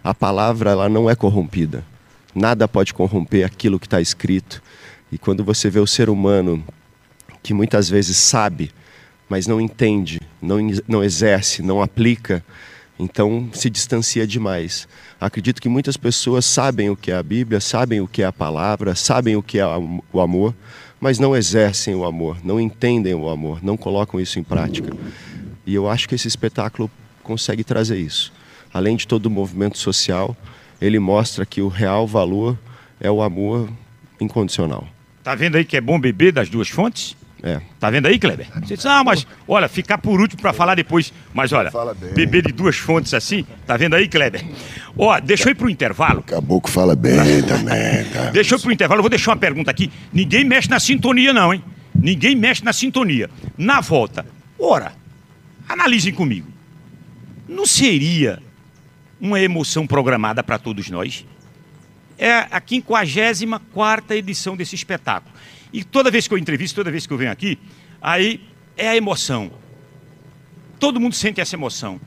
a palavra ela não é corrompida. Nada pode corromper aquilo que está escrito. E quando você vê o ser humano que muitas vezes sabe, mas não entende, não, não exerce, não aplica, Então se distancia demais. Acredito que muitas pessoas sabem o que é a Bíblia, sabem o que é a palavra, sabem o que é o amor, mas não exercem o amor, não entendem o amor, não colocam isso em prática. E eu acho que esse espetáculo consegue trazer isso. Além de todo o movimento social, ele mostra que o real valor é o amor incondicional. Tá vendo aí que é bom beber das duas fontes? É. Tá vendo aí, Kleber? Você diz, ah, mas olha, ficar por último para falar depois. Mas olha, beber de duas fontes assim, tá vendo aí, Kleber? Ó, deixa eu ir pro intervalo. Caboclo fala bem também, tá? Deixa eu ir pro intervalo, eu vou deixar uma pergunta aqui. Ninguém mexe na sintonia, não, hein? Ninguém mexe na sintonia. Na volta, ora, analisem comigo. Não seria uma emoção programada para todos nós? É a 54 edição desse espetáculo. E toda vez que eu entrevisto, toda vez que eu venho aqui, aí é a emoção. Todo mundo sente essa emoção.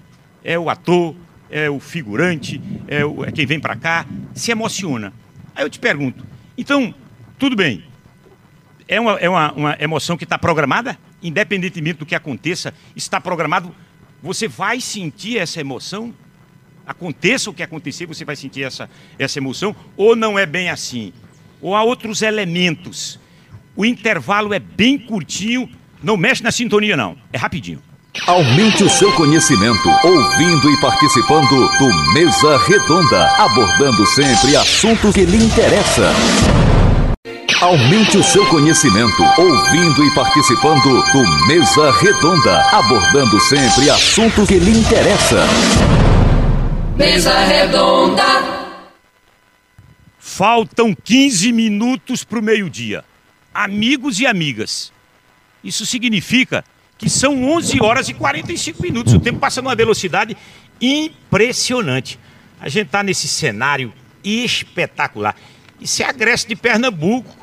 É o ator, é o figurante, é, o, é quem vem para cá, se emociona. Aí eu te pergunto, então, tudo bem, é uma, é uma, uma emoção que está programada? Independentemente do que aconteça, está programado, você vai sentir essa emoção? Aconteça o que acontecer, você vai sentir essa, essa emoção? Ou não é bem assim? Ou há outros elementos o intervalo é bem curtinho, não mexe na sintonia não, é rapidinho. Aumente o seu conhecimento ouvindo e participando do Mesa Redonda, abordando sempre assuntos que lhe interessam. Aumente o seu conhecimento ouvindo e participando do Mesa Redonda, abordando sempre assuntos que lhe interessam. Mesa Redonda. Faltam 15 minutos para o meio-dia amigos e amigas. Isso significa que são 11 horas e 45 minutos. O tempo passa numa velocidade impressionante. A gente está nesse cenário espetacular. Isso é a Grécia de Pernambuco.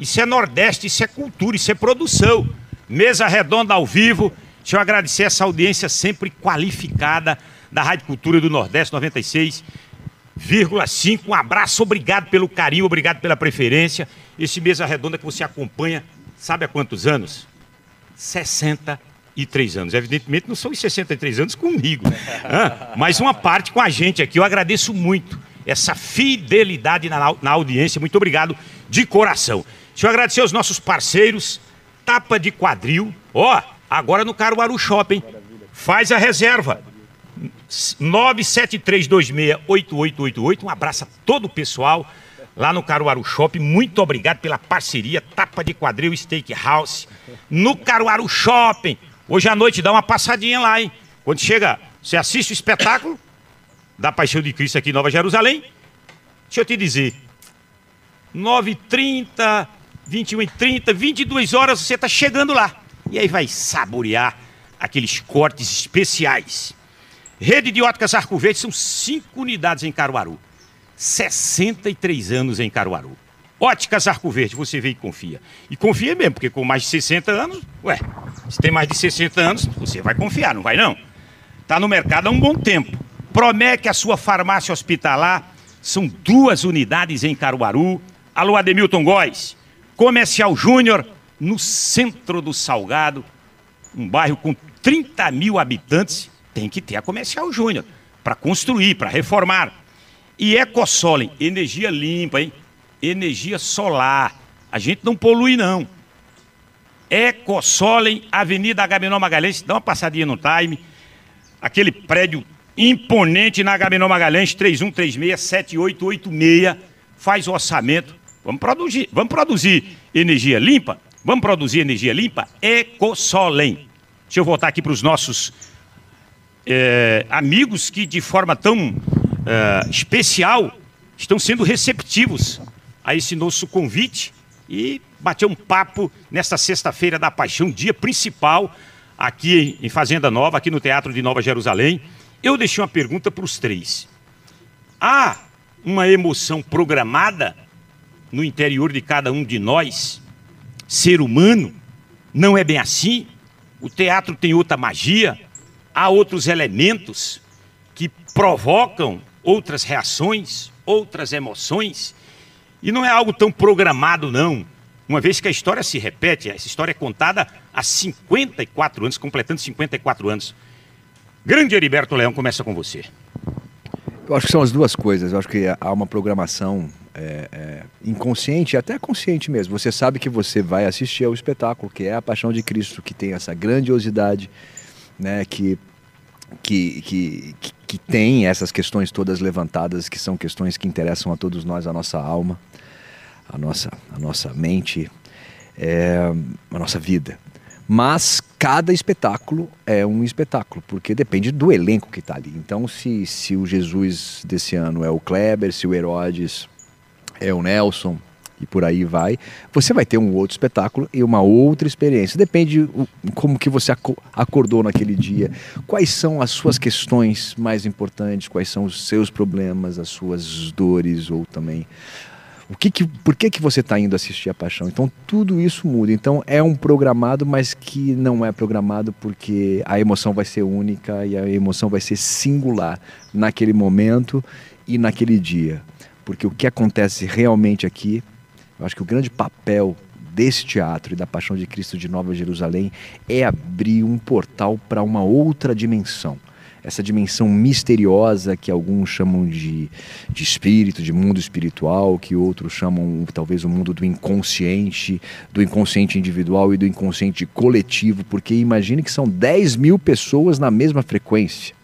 Isso é Nordeste, isso é cultura, isso é produção. Mesa redonda ao vivo. Deixa eu agradecer essa audiência sempre qualificada da Rádio Cultura do Nordeste 96,5. Um abraço, obrigado pelo carinho, obrigado pela preferência. Esse mesa redonda que você acompanha, sabe há quantos anos? 63 anos. Evidentemente não são os 63 anos comigo, ah, mas uma parte com a gente aqui. Eu agradeço muito essa fidelidade na, na audiência. Muito obrigado de coração. Deixa eu agradecer aos nossos parceiros, Tapa de Quadril. Ó, oh, agora no Caruaru Shopping. Faz a reserva. 973268888. Um abraço a todo o pessoal lá no Caruaru Shopping. Muito obrigado pela parceria, Tapa de Quadril Steakhouse, no Caruaru Shopping. Hoje à noite dá uma passadinha lá, hein? Quando chega, você assiste o espetáculo da Paixão de Cristo aqui em Nova Jerusalém. Deixa eu te dizer, 9h30, 21h30, 22 horas você está chegando lá. E aí vai saborear aqueles cortes especiais. Rede de óticas Arco Verde são cinco unidades em Caruaru. 63 anos em Caruaru. Óticas Arco Verde, você vê e confia. E confia mesmo, porque com mais de 60 anos, ué, se tem mais de 60 anos, você vai confiar, não vai não? Está no mercado há um bom tempo. Promete a sua farmácia hospitalar, são duas unidades em Caruaru. Alô, Ademilton Góes, Comercial Júnior, no centro do Salgado, um bairro com 30 mil habitantes, tem que ter a Comercial Júnior para construir, para reformar. E EcoSolen, energia limpa, hein? Energia solar. A gente não polui, não. EcoSolen, Avenida Agamenon Magalhães, dá uma passadinha no time. Aquele prédio imponente na Agamenon Magalhães, 3136-7886. Faz o orçamento. Vamos produzir, vamos produzir energia limpa? Vamos produzir energia limpa? EcoSolen. Deixa eu voltar aqui para os nossos é, amigos que de forma tão uh, especial estão sendo receptivos a esse nosso convite e bater um papo nesta sexta-feira da Paixão, dia principal aqui em Fazenda Nova, aqui no Teatro de Nova Jerusalém. Eu deixei uma pergunta para os três. Há uma emoção programada no interior de cada um de nós, ser humano? Não é bem assim? O teatro tem outra magia, há outros elementos que provocam outras reações, outras emoções. E não é algo tão programado, não. Uma vez que a história se repete, essa história é contada há 54 anos, completando 54 anos. Grande Heriberto Leão, começa com você. Eu acho que são as duas coisas. Eu acho que há uma programação é, é, inconsciente, até consciente mesmo. Você sabe que você vai assistir ao espetáculo, que é a Paixão de Cristo, que tem essa grandiosidade, né, que, que, que, que tem essas questões todas levantadas, que são questões que interessam a todos nós, a nossa alma, a nossa, a nossa mente, é, a nossa vida. Mas cada espetáculo é um espetáculo, porque depende do elenco que está ali. Então, se, se o Jesus desse ano é o Kleber, se o Herodes é o Nelson e por aí vai, você vai ter um outro espetáculo e uma outra experiência. Depende como que você acordou naquele dia, quais são as suas questões mais importantes, quais são os seus problemas, as suas dores ou também o que, que por que, que você está indo assistir a Paixão? Então tudo isso muda. Então é um programado, mas que não é programado porque a emoção vai ser única e a emoção vai ser singular naquele momento e naquele dia. Porque o que acontece realmente aqui, eu acho que o grande papel desse teatro e da Paixão de Cristo de Nova Jerusalém é abrir um portal para uma outra dimensão essa dimensão misteriosa que alguns chamam de, de espírito, de mundo espiritual, que outros chamam talvez o mundo do inconsciente, do inconsciente individual e do inconsciente coletivo, porque imagine que são 10 mil pessoas na mesma frequência.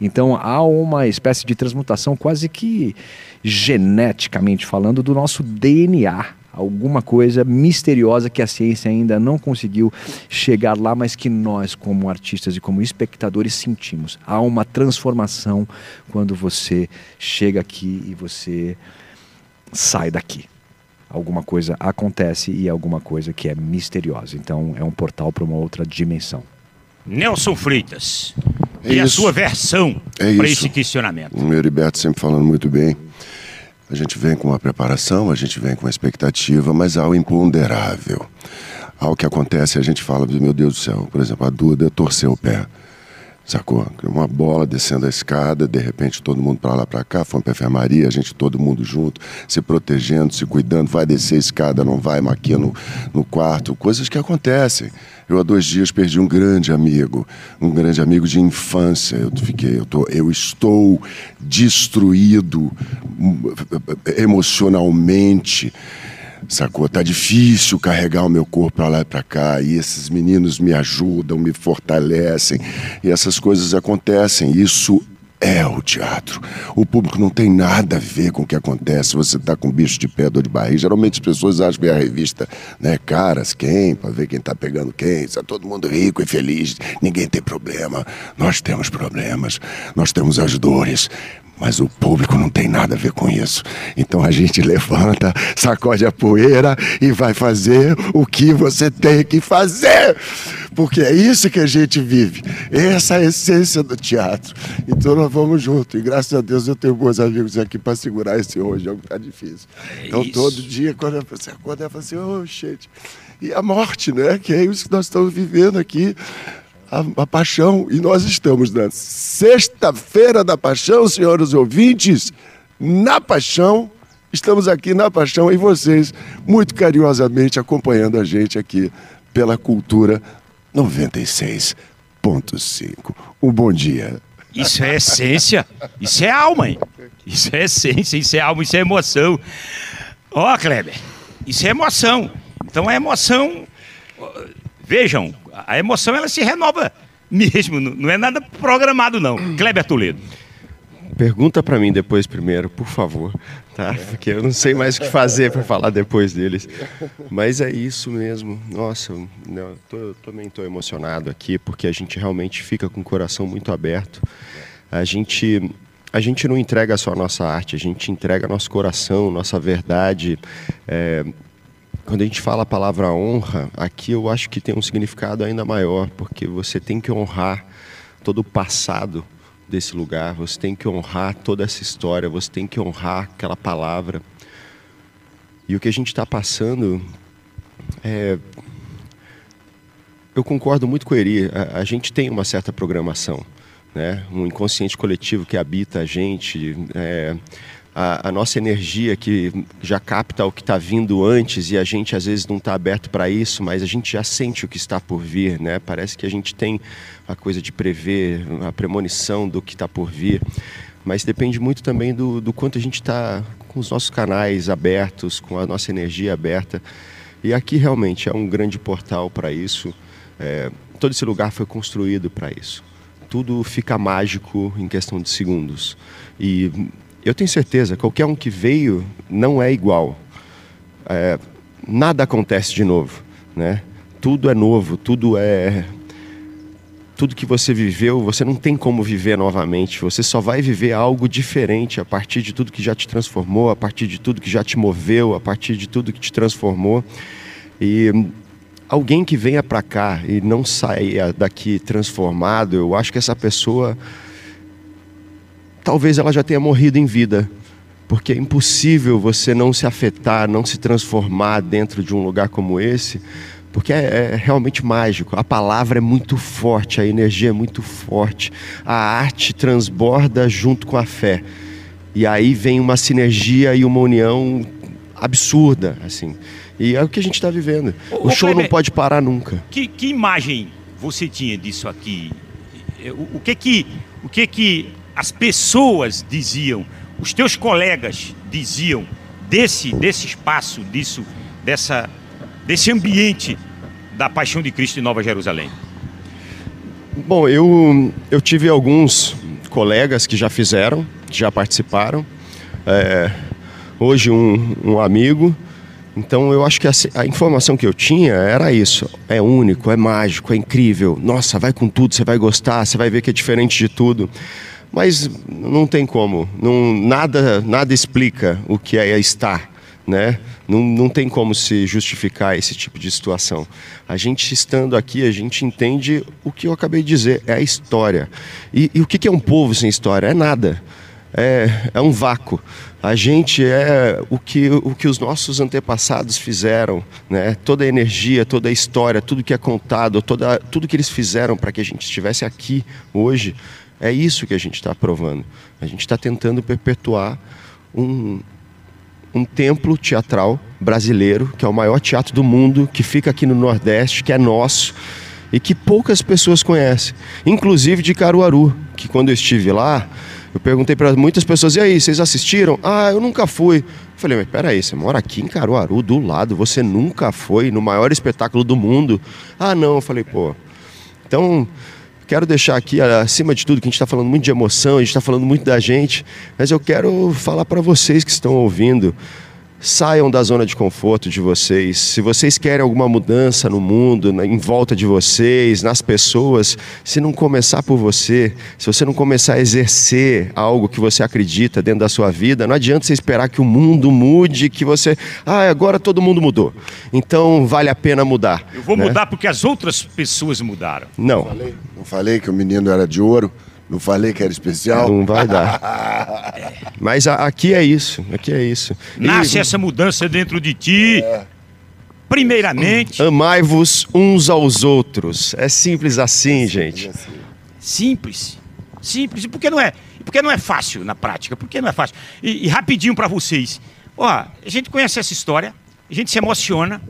Então há uma espécie de transmutação quase que geneticamente falando do nosso DNA alguma coisa misteriosa que a ciência ainda não conseguiu chegar lá, mas que nós, como artistas e como espectadores, sentimos. Há uma transformação quando você chega aqui e você sai daqui. Alguma coisa acontece e alguma coisa que é misteriosa. Então é um portal para uma outra dimensão. Nelson Freitas. É e isso. a sua versão é para esse questionamento? O Heriberto sempre falando muito bem. A gente vem com uma preparação, a gente vem com uma expectativa, mas há o imponderável. Há o que acontece, a gente fala, meu Deus do céu, por exemplo, a Duda torceu o pé. Sacou? Uma bola descendo a escada, de repente todo mundo para lá para cá, fomos para enfermaria, a gente todo mundo junto, se protegendo, se cuidando, vai descer a escada, não vai, maquia no, no quarto, coisas que acontecem. Eu há dois dias perdi um grande amigo, um grande amigo de infância. Eu fiquei, eu, tô, eu estou destruído hum, emocionalmente. Sacou? Tá difícil carregar o meu corpo para lá e para cá. E esses meninos me ajudam, me fortalecem. E essas coisas acontecem. Isso é o teatro. O público não tem nada a ver com o que acontece. Você está com bicho de pé, dor de barriga. Geralmente as pessoas acham que é a revista, né? Caras, quem? Para ver quem está pegando quem. Está todo mundo rico e feliz. Ninguém tem problema. Nós temos problemas. Nós temos as dores. Mas o público não tem nada a ver com isso. Então a gente levanta, sacode a poeira e vai fazer o que você tem que fazer. Porque é isso que a gente vive. Essa é a essência do teatro. Então nós vamos junto. E graças a Deus eu tenho bons amigos aqui para segurar esse hoje, é que tá difícil. É então isso. todo dia, quando você acorda, eu falo assim, oh, gente. E a morte, né? Que é isso que nós estamos vivendo aqui a, a paixão. E nós estamos na sexta-feira da paixão, senhores ouvintes, na paixão. Estamos aqui na paixão e vocês, muito carinhosamente, acompanhando a gente aqui pela Cultura 96.5. Um bom dia. Isso é essência, isso é alma, hein? Isso é essência, isso é alma, isso é emoção. Ó, oh, Kleber, isso é emoção. Então a emoção. Vejam, a emoção ela se renova mesmo, não é nada programado não. Kleber Toledo. Pergunta para mim depois primeiro, por favor, tá? Porque eu não sei mais o que fazer para falar depois deles. Mas é isso mesmo. Nossa, tô, eu também estou emocionado aqui porque a gente realmente fica com o coração muito aberto. A gente a gente não entrega só a nossa arte, a gente entrega nosso coração, nossa verdade. É, quando a gente fala a palavra honra, aqui eu acho que tem um significado ainda maior, porque você tem que honrar todo o passado desse lugar, você tem que honrar toda essa história, você tem que honrar aquela palavra. E o que a gente está passando é. Eu concordo muito com ele. A, a, gente tem uma certa programação, né? um inconsciente coletivo que habita a gente. É a, a nossa energia que já capta o que está vindo antes e a gente às vezes não está aberto para isso, mas a gente já sente o que está por vir, né? Parece que a gente tem a coisa de prever, a premonição do que está por vir, mas depende muito também do, do quanto a gente está com os nossos canais abertos, com a nossa energia aberta. E aqui realmente é um grande portal para isso. É, todo esse lugar foi construído para isso. Tudo fica mágico em questão de segundos. E eu tenho certeza, qualquer um que veio não é igual. É, nada acontece de novo, né? Tudo é novo, tudo é tudo que você viveu, você não tem como viver novamente. Você só vai viver algo diferente a partir de tudo que já te transformou, a partir de tudo que já te moveu, a partir de tudo que te transformou. E alguém que venha para cá e não saia daqui transformado, eu acho que essa pessoa talvez ela já tenha morrido em vida, porque é impossível você não se afetar, não se transformar dentro de um lugar como esse, porque é, é, realmente mágico. A palavra é muito forte, a energia é muito forte, a arte transborda junto com a fé. E aí vem uma sinergia e uma união absurda, assim. E é o que a gente está vivendo. O, o show não pode parar nunca. Que, que imagem você tinha disso aqui? O, o que que o que que as pessoas diziam, os teus colegas diziam desse, desse espaço, disso, dessa, desse ambiente da Paixão de Cristo em Nova Jerusalém? Bom, eu, eu tive alguns colegas que já fizeram, que já participaram. É, hoje um, um amigo. Então eu acho que a, a, informação que eu tinha era isso. É único, é mágico, é incrível. Nossa, vai com tudo, você vai gostar, você vai ver que é diferente de tudo. Mas não tem como, não, nada, nada explica o que é estar. Né? Não, não tem como se justificar esse tipo de situação. A gente estando aqui, a gente entende o que eu acabei de dizer, é a história. E, e o que é um povo sem história? É nada. É, é um vácuo. A gente é o que, o que os nossos antepassados fizeram, né? toda a energia, toda a história, tudo que é contado, toda, tudo que eles fizeram para que a gente estivesse aqui hoje, é isso que a gente está provando. A gente está tentando perpetuar um, um templo teatral brasileiro, que é o maior teatro do mundo, que fica aqui no Nordeste, que é nosso e que poucas pessoas conhecem, inclusive de Caruaru, que quando eu estive lá, eu perguntei para muitas pessoas: e aí, vocês assistiram? Ah, eu nunca fui. Eu falei, mas peraí, você mora aqui em Caruaru, do lado, você nunca foi no maior espetáculo do mundo? Ah, não. Eu falei, pô. Então, quero deixar aqui, acima de tudo, que a gente está falando muito de emoção, a gente está falando muito da gente, mas eu quero falar para vocês que estão ouvindo. Saiam da zona de conforto de vocês. Se vocês querem alguma mudança no mundo, em volta de vocês, nas pessoas, se não começar por você, se você não começar a exercer algo que você acredita dentro da sua vida, não adianta você esperar que o mundo mude, que você, ah, agora todo mundo mudou. Então vale a pena mudar. Eu vou né? mudar porque as outras pessoas mudaram. Não. Não falei, não falei que o menino era de ouro. Não falei que era especial? Não vai dar. Mas a, aqui é isso, aqui é isso. Nasce e... essa mudança dentro de ti. É. Primeiramente. Amai-vos uns aos outros. É simples assim, gente. Assim. Simples. Simples. E por que não é? Porque não é fácil na prática? Por que não é fácil? E, e rapidinho para vocês. Ó, a gente conhece essa história, a gente se emociona.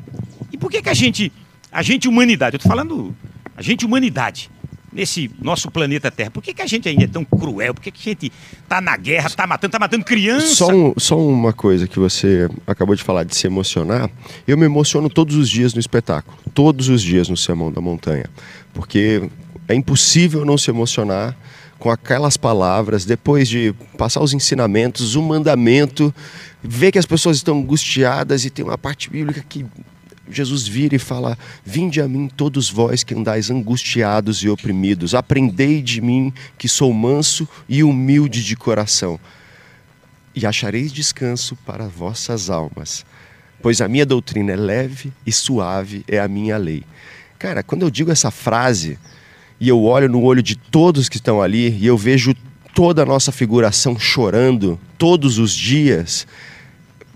E por que, que a gente, a gente humanidade, eu tô falando, a gente humanidade, nesse nosso planeta Terra? Por que, que a gente ainda é tão cruel? Por que, que a gente está na guerra, está matando, está matando criança? Só, um, só uma coisa que você acabou de falar de se emocionar. Eu me emociono todos os dias no espetáculo, todos os dias no Sermão da Montanha, porque é impossível não se emocionar com aquelas palavras, depois de passar os ensinamentos, o mandamento, ver que as pessoas estão angustiadas e tem uma parte bíblica que Jesus vira e fala: Vinde a mim, todos vós que andais angustiados e oprimidos, aprendei de mim, que sou manso e humilde de coração, e achareis descanso para vossas almas, pois a minha doutrina é leve e suave é a minha lei. Cara, quando eu digo essa frase e eu olho no olho de todos que estão ali e eu vejo toda a nossa figuração chorando todos os dias,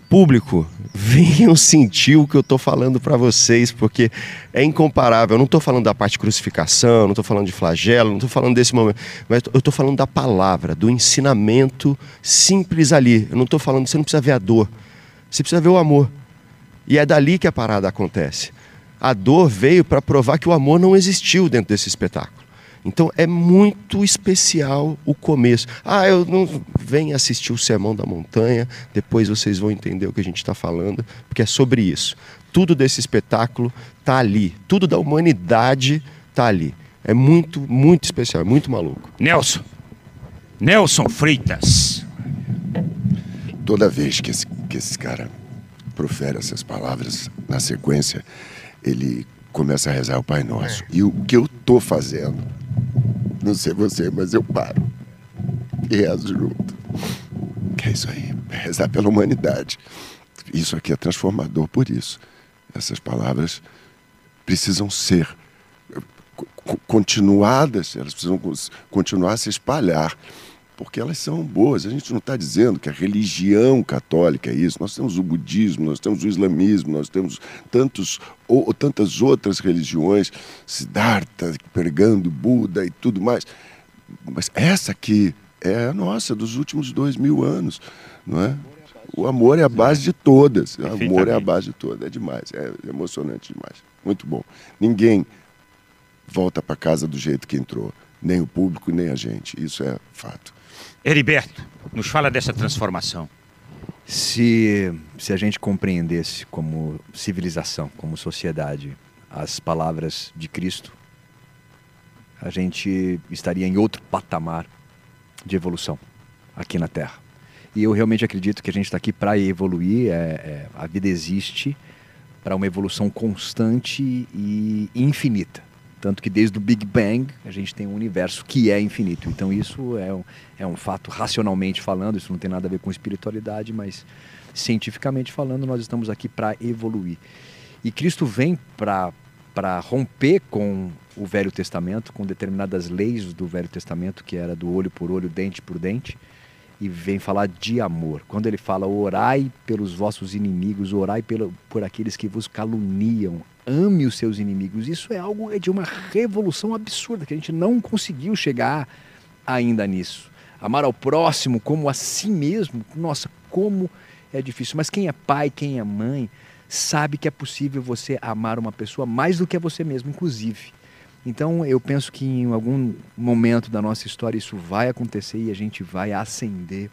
público, venham sentir o que eu estou falando para vocês, porque é incomparável. Eu não estou falando da parte de crucificação, não estou falando de flagelo, não estou falando desse momento, mas eu estou falando da palavra, do ensinamento simples ali. Eu não estou falando, você não precisa ver a dor, você precisa ver o amor. E é dali que a parada acontece. A dor veio para provar que o amor não existiu dentro desse espetáculo. Então é muito especial o começo. Ah, eu não venho assistir o Sermão da Montanha, depois vocês vão entender o que a gente está falando, porque é sobre isso. Tudo desse espetáculo está ali, tudo da humanidade está ali. É muito, muito especial, é muito maluco. Nelson, Nelson Freitas. Toda vez que esse, que esse cara profere essas palavras na sequência, ele começa a rezar o Pai Nosso. E o que eu estou fazendo não sei você, mas eu paro e rezo junto. Que é isso aí, é rezar pela humanidade. Isso aqui é transformador por isso. Essas palavras precisam ser continuadas, elas precisam continuar a se espalhar porque elas são boas. A gente não está dizendo que a religião católica é isso. Nós temos o budismo, nós temos o islamismo, nós temos tantos ou, tantas outras religiões, Siddhartha, pregando Buda e tudo mais. Mas essa aqui é a nossa, dos últimos dois mil anos, não é? O amor é a base de todas. O amor é a base de todas. É demais, é emocionante demais. Muito bom. Ninguém volta para casa do jeito que entrou. Nem o público, nem a gente. Isso é fato. Heriberto, nos fala dessa transformação. Se, se a gente compreendesse como civilização, como sociedade, as palavras de Cristo, a gente estaria em outro patamar de evolução aqui na Terra. E eu realmente acredito que a gente está aqui para evoluir. É, é, a vida existe para uma evolução constante e infinita. Tanto que desde o Big Bang a gente tem um universo que é infinito. Então isso é um, é um fato racionalmente falando, isso não tem nada a ver com espiritualidade, mas cientificamente falando, nós estamos aqui para evoluir. E Cristo vem para romper com o Velho Testamento, com determinadas leis do Velho Testamento, que era do olho por olho, dente por dente, e vem falar de amor. Quando ele fala, orai pelos vossos inimigos, orai pelo, por aqueles que vos caluniam, ame os seus inimigos. Isso é algo é de uma revolução absurda, que a gente não conseguiu chegar ainda nisso. Amar ao próximo como a si mesmo, nossa, como é difícil. Mas quem é pai, quem é mãe, sabe que é possível você amar uma pessoa mais do que a você mesmo, inclusive. Então eu penso que em algum momento da nossa história isso vai acontecer e a gente vai ascender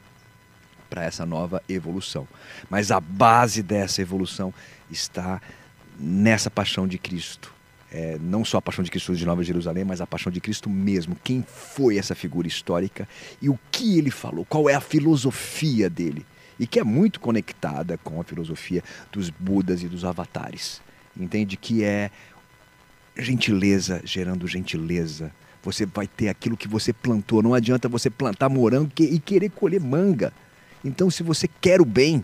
para essa nova evolução. Mas a base dessa evolução está nessa paixão de Cristo. É, não só a paixão de Cristo de Nova Jerusalém, mas a paixão de Cristo mesmo. Quem foi essa figura histórica e o que ele falou, qual é a filosofia dele. E que é muito conectada com a filosofia dos Budas e dos avatares. Entende? Que é gentileza gerando gentileza. Você vai ter aquilo que você plantou. Não adianta você plantar morango e querer colher manga. Então, se você quer o bem,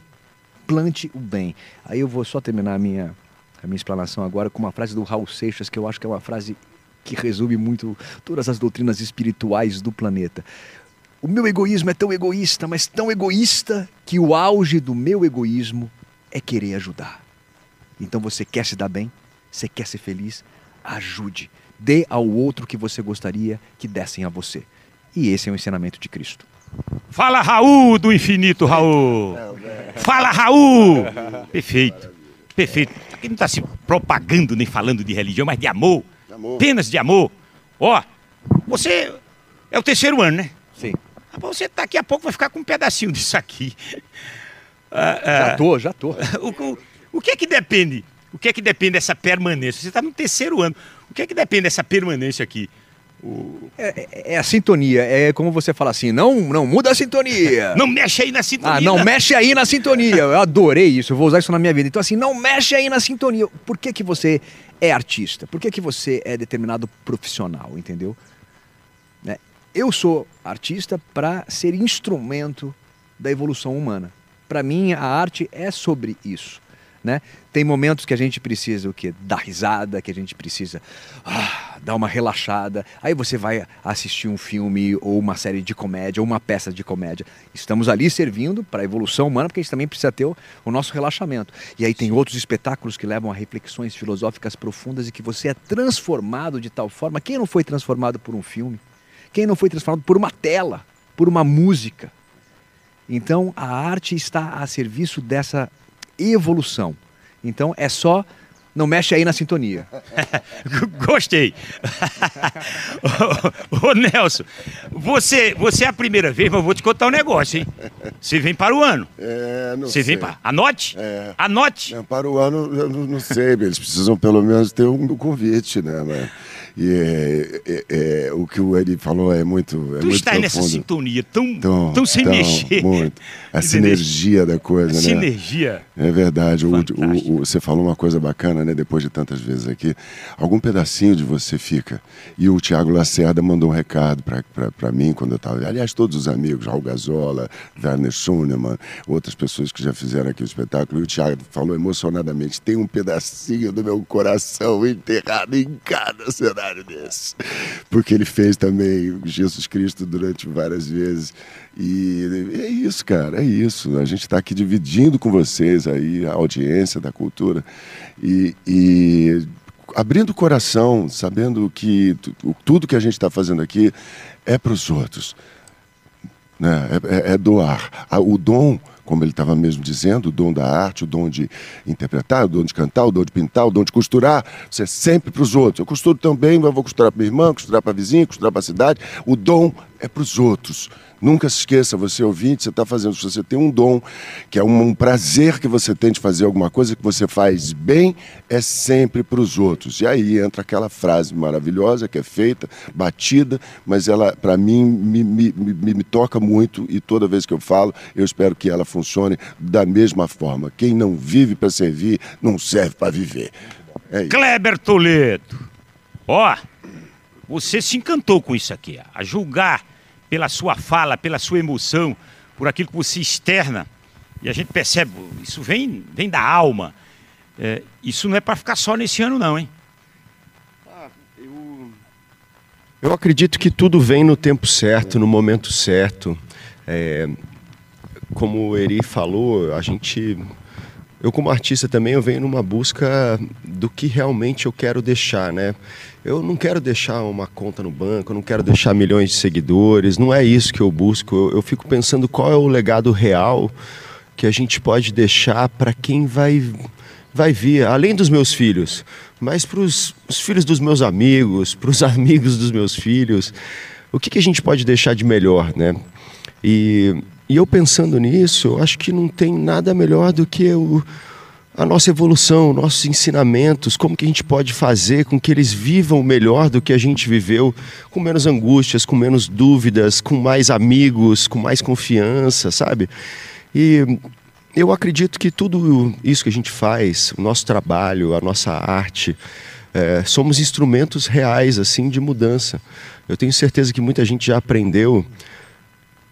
plante o bem. Aí eu vou só terminar a minha a minha explanação agora com uma frase do Raul Seixas, que eu acho que é uma frase que resume muito todas as doutrinas espirituais do planeta. O meu egoísmo é tão egoísta, mas tão egoísta, que o auge do meu egoísmo é querer ajudar. Então você quer se dar bem? Você quer ser feliz? Ajude. Dê ao outro o que você gostaria que dessem a você. E esse é o ensinamento de Cristo. Fala Raul do infinito, Raul. Fala Raul. Perfeito. Perfeito. Aqui não está se propagando nem falando de religião, mas de amor. de amor. Apenas de amor. Ó, você é o terceiro ano, né? Sim. Você daqui a pouco vai ficar com um pedacinho disso aqui. Ah, ah, já tô, já tô. O, o, o que é que depende? O que é que depende dessa permanência? Você está no terceiro ano. O que é que depende dessa permanência aqui? O... É, é, é, a sintonia, é como você fala assim, não, não muda a sintonia. não mexe aí na sintonia. Ah, não mexe aí na sintonia. Eu adorei isso, eu vou usar isso na minha vida. Então assim, não mexe aí na sintonia. Por que, que você é artista? Por que, que você é determinado profissional, entendeu? Né? Eu sou artista para ser instrumento da evolução humana. Para mim, a arte é sobre isso. né? Tem momentos que a gente precisa o quê? Dar risada, que a gente precisa ah, dar uma relaxada. Aí você vai assistir um filme ou uma série de comédia ou uma peça de comédia. Estamos ali servindo para a evolução humana, porque a gente também precisa ter o, o nosso relaxamento. E aí tem outros espetáculos que levam a reflexões filosóficas profundas e que você é transformado de tal forma. Quem não foi transformado por um filme? Quem não foi transformado por uma tela, por uma música? Então a arte está a serviço dessa evolução. Então é só não mexe aí na sintonia. Gostei. ô, ô, Nelson, você, você é a primeira vez, mas eu vou te contar um negócio, hein? Você vem para o ano. É, não Você sei. vem para. Anote? É. Anote. É, para o ano, eu não, não sei, eles precisam pelo menos ter um convite, né? Mas, e é, é, é, o que o Eri falou é muito. É tu muito estás nessa sintonia tão, Tão, tão sem tão, mexer. Muito. A sinergia da coisa, né? Sinergia. É verdade. O, o- o- você falou uma coisa bacana, né? Depois de tantas vezes aqui. Algum pedacinho de você fica. E o Tiago Lacerda mandou um recado para mim quando eu estava. Aliás, todos os amigos, Raul Gazola, Werner Schunemann, outras pessoas que já fizeram aqui o espetáculo. E o Tiago falou emocionadamente: tem um pedacinho do meu coração enterrado em cada cenário desse. Porque ele fez também Jesus Cristo durante várias vezes. E é isso, cara, é isso. A gente está aqui dividindo com vocês aí a audiência da cultura e, e abrindo o coração, sabendo que tudo que a gente está fazendo aqui é para os outros. Né? É, é- é doar. O dom, como ele estava mesmo dizendo, o dom da arte, o dom de interpretar, o dom de cantar, o dom de pintar, o dom de costurar, isso é sempre para os outros. Eu costuro também, mas vou costurar para minha irmã, costurar para a vizinha, costurar para a cidade. O dom é para os outros. Nunca se esqueça, você ouvinte, você está fazendo, se você tem um dom, que é um, um prazer que você tem de fazer alguma coisa que você faz bem, é sempre para os outros. E aí entra aquela frase maravilhosa que é feita, batida, mas ela, para mim, me, me, me, me toca muito e toda vez que eu falo, eu espero que ela funcione da mesma forma. Quem não vive para servir, não serve para viver. É. Kleber Toledo. Ó, você se encantou com isso aqui. A julgar pela sua fala, pela sua emoção, por aquilo que você externa. E a gente percebe, isso vem, vem da alma. É, isso não é para ficar só nesse ano, não, hein? Eu acredito que tudo vem no tempo certo, no momento certo. É, como o Eri falou, a gente. Eu, como artista também, eu venho numa busca do que realmente eu quero deixar, né? Eu não quero deixar uma conta no banco, eu não quero deixar milhões de seguidores, não é isso que eu busco. Eu, eu fico pensando qual é o legado real que a gente pode deixar para quem vai, vai vir, além dos meus filhos, mas para os filhos dos meus amigos, para os amigos dos meus filhos. O que, que a gente pode deixar de melhor, né? E, e eu pensando nisso, eu acho que não tem nada melhor do que o, a nossa evolução, nossos ensinamentos, como que a gente pode fazer com que eles vivam melhor do que a gente viveu, com menos angústias, com menos dúvidas, com mais amigos, com mais confiança, sabe? E eu acredito que tudo isso que a gente faz, o nosso trabalho, a nossa arte, é, somos instrumentos reais assim de mudança. Eu tenho certeza que muita gente já aprendeu.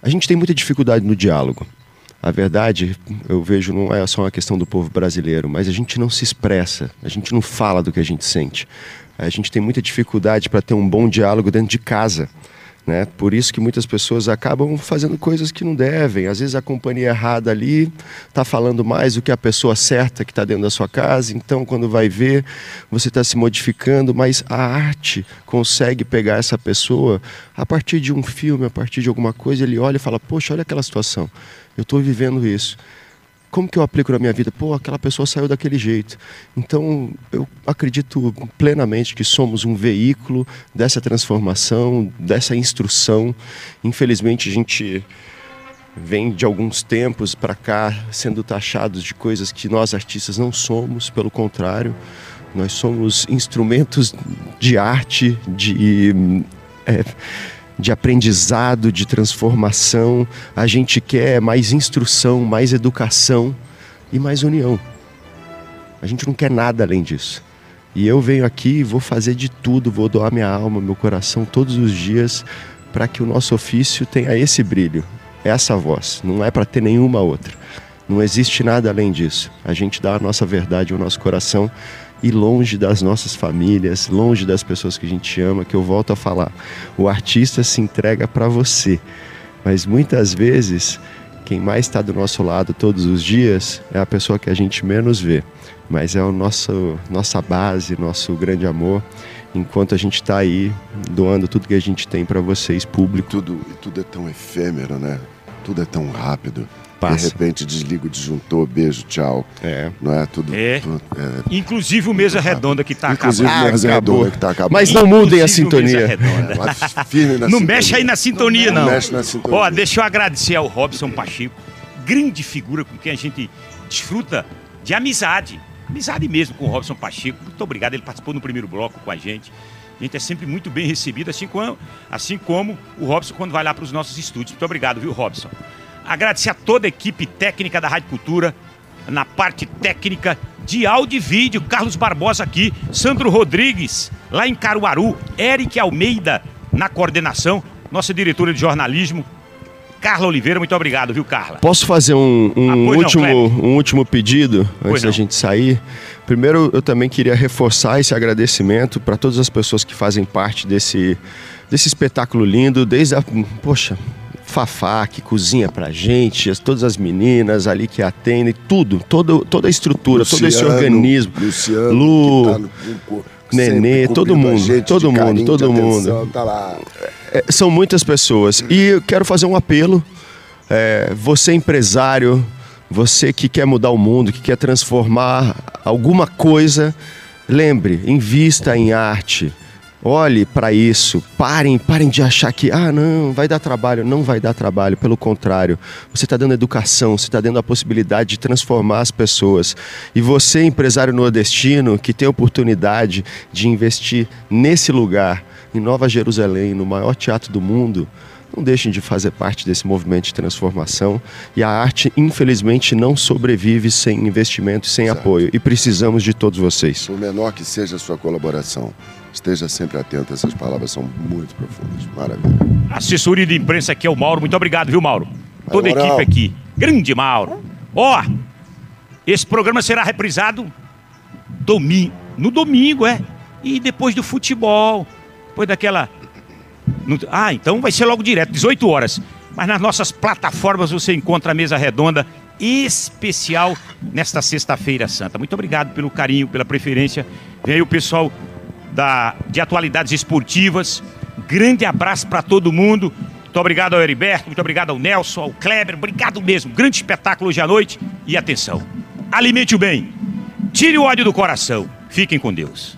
A gente tem muita dificuldade no diálogo. A verdade, eu vejo, não é só uma questão do povo brasileiro, mas a gente não se expressa, a gente não fala do que a gente sente. A gente tem muita dificuldade para ter um bom diálogo dentro de casa. Né? Por isso que muitas pessoas acabam fazendo coisas que não devem. Às vezes a companhia errada ali está falando mais do que a pessoa certa que está dentro da sua casa. Então, quando vai ver, você está se modificando. Mas a arte consegue pegar essa pessoa a partir de um filme, a partir de alguma coisa. Ele olha e fala: Poxa, olha aquela situação. Eu estou vivendo isso como que eu aplico na minha vida? Pô, aquela pessoa saiu daquele jeito. Então, eu acredito plenamente que somos um veículo dessa transformação, dessa instrução. Infelizmente, a gente vem de alguns tempos para cá sendo taxados de coisas que nós artistas não somos, pelo contrário, nós somos instrumentos de arte, de é, de aprendizado, de transformação. A gente quer mais instrução, mais educação e mais união. A gente não quer nada além disso. E eu venho aqui e vou fazer de tudo, vou doar minha alma, meu coração todos os dias para que o nosso ofício tenha esse brilho, essa voz. Não é para ter nenhuma outra. Não existe nada além disso. A gente dá a nossa verdade, o nosso coração e longe das nossas famílias, longe das pessoas que a gente ama, que eu volto a falar. O artista se entrega para você, mas muitas vezes quem mais está do nosso lado todos os dias é a pessoa que a gente menos vê, mas é o nosso nossa base, nosso grande amor. Enquanto a gente está aí doando tudo que a gente tem para vocês, público. Tudo, tudo é tão efêmero, né? Tudo é tão rápido. Passa. De repente desliga o disjuntor, beijo, tchau. É. Não é tudo. É. tudo- é. Inclusive o Mesa Redonda que está Inclusive acabando. o Mesa. Redonda que tá acabando. Mas não mudem a Inclusive sintonia. É, lá firme na Não sintonia. mexe aí na sintonia, Não não. mexe na sintonia. Ó, deixa eu agradecer ao Robson Pacheco, grande figura com quem a gente desfruta de amizade. Amizade mesmo com o Robson Pacheco. Muito obrigado, ele participou no primeiro bloco com a gente. A gente é sempre muito bem recebido, assim como, assim como o Robson quando vai lá para os nossos estúdios. Muito obrigado, viu, Robson? Agradecer a toda a equipe técnica da Rádio Cultura, na parte técnica de áudio e vídeo. Carlos Barbosa aqui, Sandro Rodrigues, lá em Caruaru, Eric Almeida na coordenação, nossa diretora de jornalismo, Carla Oliveira. Muito obrigado, viu, Carla? Posso fazer um, um Ah, não, último, Kleber. um último pedido Pois antes da não. gente sair? Primeiro, eu também queria reforçar esse agradecimento para todas as pessoas que fazem parte desse, desse espetáculo lindo, desde a. Poxa. Fafá, que cozinha pra gente, as- todas as meninas ali que atendem, tudo, todo, toda a estrutura, todo esse Luciano, organismo. Luciano, Lu, tá no- Nenê, todo mundo, gente todo mundo, carinho, todo mundo. atenção, Tá. É, são muitas pessoas. E eu quero fazer um apelo. É, você empresário, você que quer mudar o mundo, que quer transformar alguma coisa, lembre, invista em arte. Olhe para isso, parem, parem de achar que ah não, vai dar trabalho, não vai dar trabalho, pelo contrário, você está dando educação, você está dando a possibilidade de transformar as pessoas. E você, empresário nordestino, que tem a oportunidade de investir nesse lugar, em Nova Jerusalém, no maior teatro do mundo, não deixem de fazer parte desse movimento de transformação. E a arte, infelizmente, não sobrevive sem investimento, sem Exato. apoio. E precisamos de todos vocês. Por menor que seja a sua colaboração, esteja sempre atento, essas palavras são muito profundas. Maravilha. Assessoria de imprensa aqui é o Mauro. Muito obrigado, viu, Mauro? Toda a equipe aqui. Grande Mauro. Ó, esse programa será reprisado domingo, no domingo, é. E depois do futebol, depois daquela Ah, então vai ser logo direto, 18 horas. Mas nas nossas plataformas você encontra a mesa redonda especial nesta sexta-feira santa. Muito obrigado pelo carinho, pela preferência. Vem aí o pessoal da, de atualidades esportivas. Grande abraço para todo mundo. Muito obrigado ao Heriberto, muito obrigado ao Nelson, ao Kleber. Obrigado mesmo. Grande espetáculo hoje à noite. E atenção, alimente o bem. Tire o ódio do coração. Fiquem com Deus.